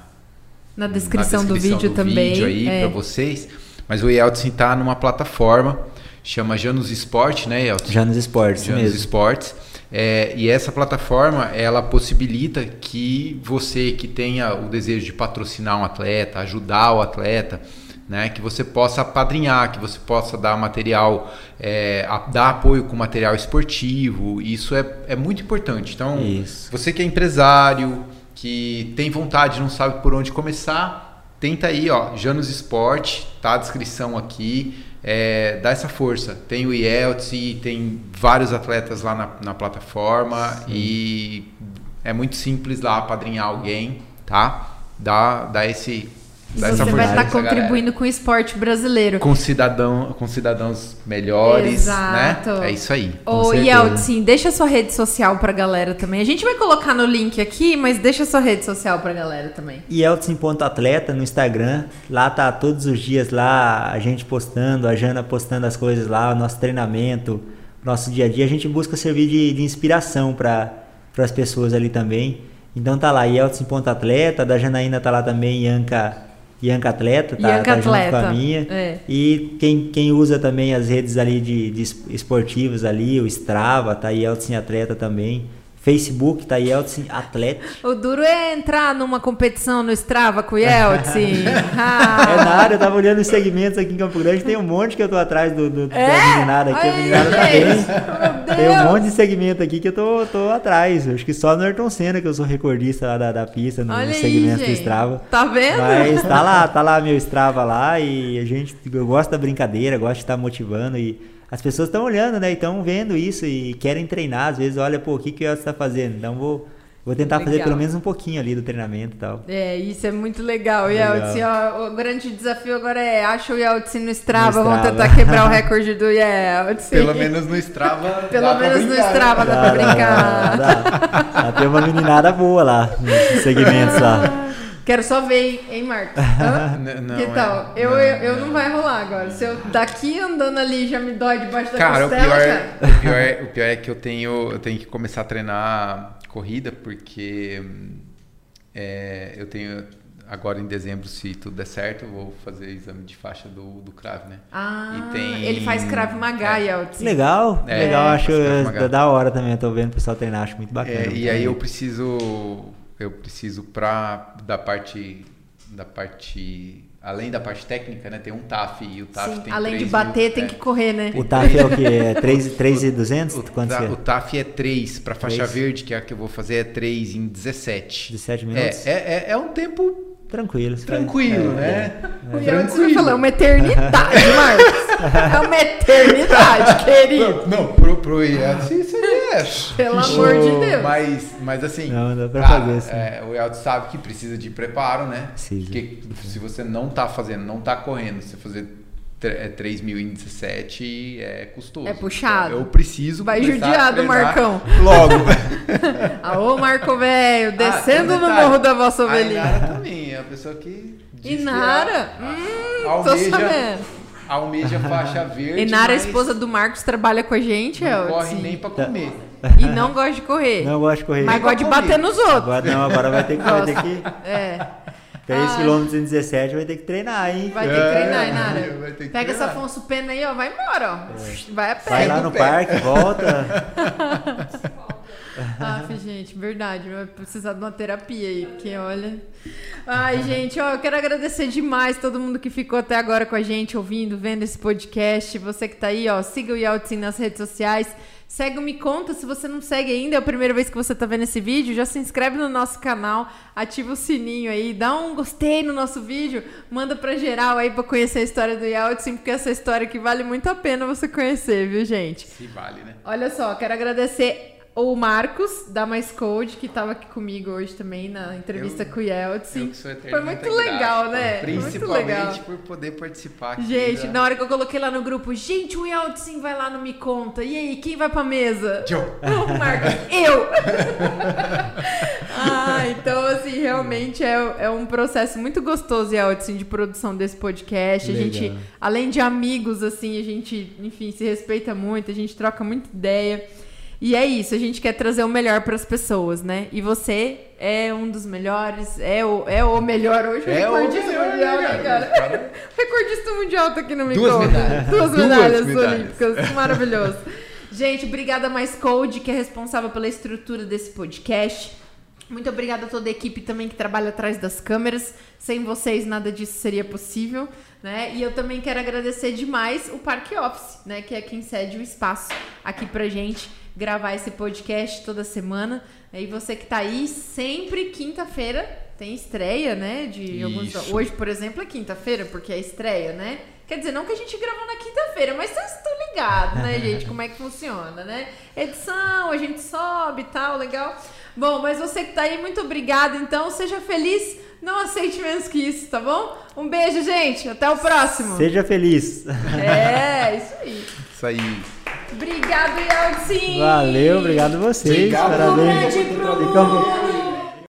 na, descrição, na descrição do vídeo do também. Vídeo aí é. para vocês. Mas o Yeltsin está numa plataforma, chama Janus Sport, né, Yeltsin? Janus Sports, Janus mesmo. Sports. É, e essa plataforma ela possibilita que você que tenha o desejo de patrocinar um atleta, ajudar o atleta, né, que você possa apadrinhar, que você possa dar material, é, dar apoio com material esportivo. Isso é, é muito importante. Então, Isso. você que é empresário, que tem vontade, não sabe por onde começar, tenta aí, ó, Janus Sport, tá a descrição aqui é, dá essa força. Tem o Yeltsin, tem vários atletas lá na, na plataforma Sim. e é muito simples lá apadrinhar alguém, tá? Dá, dá esse Dá você vai estar tá contribuindo com o esporte brasileiro. Com, cidadão, com cidadãos melhores, né? Exato. né? É isso aí. Ô, Yeltsin, deixa sua rede social pra galera também. A gente vai colocar no link aqui, mas deixa sua rede social pra galera também. Yeltsin.atleta no Instagram. Lá tá todos os dias lá a gente postando, a Jana postando as coisas lá, o nosso treinamento, nosso dia a dia. A gente busca servir de, de inspiração para as pessoas ali também. Então tá lá, Yeltsin.atleta, da Janaína tá lá também, Yanka Ianca Atleta, tá, tá Atleta. junto com a minha. É. E quem, quem usa também as redes ali de, de esportivos ali, o Strava, tá aí Eltsin Atleta também. Facebook, tá Yeltsin Atleta. O duro é entrar numa competição no Strava com o Yeltsin. ah. É nada, eu tava olhando os segmentos aqui em Campo Grande, tem um monte que eu tô atrás do, do é? da meninada aqui. Ai, a meninada tá bem. Tem um monte de segmento aqui que eu tô, tô atrás. acho que só no Ayrton Senna que eu sou recordista lá da, da pista, no, no segmento do Strava. Tá vendo? Mas tá lá, tá lá meu Strava lá e a gente, eu gosto da brincadeira, gosto de estar motivando e as pessoas estão olhando, né? Estão vendo isso e querem treinar. Às vezes, olha, pô, o que, que o está fazendo? Então, vou, vou tentar legal. fazer pelo menos um pouquinho ali do treinamento e tal. É, isso é muito legal. legal. Yeltsin, ó, o grande desafio agora é acha o Yeltsin no Strava. No Vamos tentar quebrar o recorde do Yeltsin. Pelo menos no Strava. pelo menos no Strava dá, dá, dá pra brincar. Dá, dá, dá. Tem uma meninada boa lá, nos segmentos lá. Quero só ver, hein, Marcos? não, que tal? É, eu, não, eu, eu não, não, vai rolar agora. Se eu daqui andando ali já me dói debaixo da cara, costela, o pior, cara. O pior, é, o pior é que eu tenho, eu tenho que começar a treinar corrida, porque é, eu tenho agora em dezembro, se tudo der certo, eu vou fazer exame de faixa do, do CRAV, né? Ah, tem... ele faz CRAV Maga, é. Yeltsin. Legal, é, legal, acho da hora também, eu tô vendo o pessoal treinar, acho muito bacana. É, e aí eu preciso eu preciso para da parte da parte além da parte técnica, né? Tem um TAF e o TAF Sim, tem além de 3 bater, mil, tem é. que correr, né? O TAF é o quê? É 3,200? O, Quanto ta- que é? o TAF é 3 para faixa verde, que é a que eu vou fazer, é 3 em 17. 17 É, minutos? é, é, é um tempo Tranquilo. vai- tranquilo, é, né? O Yeltsin vai falar, é uma eternidade, Marcos. É uma eternidade, querido. Não, pro, pro Yeltsin seria. Pelo amor de Deus. Mas, mas assim. Não, dá pra cara, fazer, sim. é, o Yeltsin sabe que precisa de preparo, né? Precisa. Porque se você não tá fazendo, não tá correndo, se você fazer é, 3.017 é custoso. É puxado. Então, eu preciso. Vai começar a judiar do treinar Marcão. Logo. Aô, Marco Velho, Ah, descendo um no detalhe. morro da vossa A ovelhinha. Inara também, é a pessoa que. diz que Inara? a- a- Hum, tô almeja, sabendo. almeja faixa verde. Inara, a esposa do Marcos, trabalha com a gente, Não Yeltsin. corre nem pra comer. E não gosta de correr. Não, eu gosto de correr. mas gosta de bater nos outros. Agora não, agora vai ter que, vai ter que É. 3 Ah. km em 17 vai ter que treinar, hein? Vai ter que É, treinar, ter que Pega treinar. Afonso Pena aí, ó. Vai embora, ó. Vai a pé. Vai lá no pé. parque, volta. Ah, gente, verdade. Vai precisar de uma terapia aí, porque olha. Ai, gente, ó, eu quero agradecer demais todo mundo que ficou até agora com a gente, ouvindo, vendo esse podcast. Você que tá aí, ó, siga o Yeltsin nas redes sociais. Segue o Me Conta, se você não segue ainda, é a primeira vez que você tá vendo esse vídeo, já se inscreve no nosso canal, ativa o sininho aí, dá um gostei no nosso vídeo, manda pra geral aí pra conhecer a história do Yeltsin, porque essa história que vale muito a pena você conhecer, viu, gente? Se vale, né? Olha só, quero agradecer o Marcos, da Mais Code, que estava aqui comigo hoje também na entrevista Eu- com o Yeltsin. Sou Foi muito legal, né? Principalmente legal. por poder participar aqui. Gente, da- na hora que eu coloquei lá no grupo, gente, o Yeltsin vai lá no Me Conta. E aí, quem vai pra mesa? Joe. O Marcos, eu! ah, então, assim, realmente é, é um processo muito gostoso, Yeltsin, de produção desse podcast. A Legal. gente, além de amigos, assim, a gente, enfim, se respeita muito, a gente troca muita ideia. E é isso, a gente quer trazer o melhor para as pessoas, né? E você é um dos melhores, é o, é o melhor hoje, É o recordista melhor, mundial, né, né, cara? cara? recordista mundial tá aqui no Duas microfone. medalhas. Duas Duas medalhas medalhas. olímpicas, maravilhoso. Gente, obrigada Mais Code, que é responsável pela estrutura desse podcast. Muito obrigada a toda a equipe também que trabalha atrás das câmeras. Sem vocês, nada disso seria possível, né? E eu também quero agradecer demais o Parque Office, né? Que é quem cede o espaço aqui pra gente gravar esse podcast toda semana. E você que tá aí, sempre quinta-feira tem estreia, né? De alguns... Hoje, por exemplo, é quinta-feira, porque é estreia, né? Quer dizer, não que a gente gravou na quinta-feira, mas vocês estão ligados, né, gente? Como é que funciona, né? Edição, a gente sobe e tal, legal. Bom, mas você que tá aí, muito obrigada. Então, seja feliz, não aceite menos que isso, tá bom? Um beijo, gente. Até o próximo. Seja feliz. É, isso aí. Isso aí. Obrigado, Yeltsin. Valeu, obrigado a vocês. Obrigado. Parabéns. Grande pro Ficamos-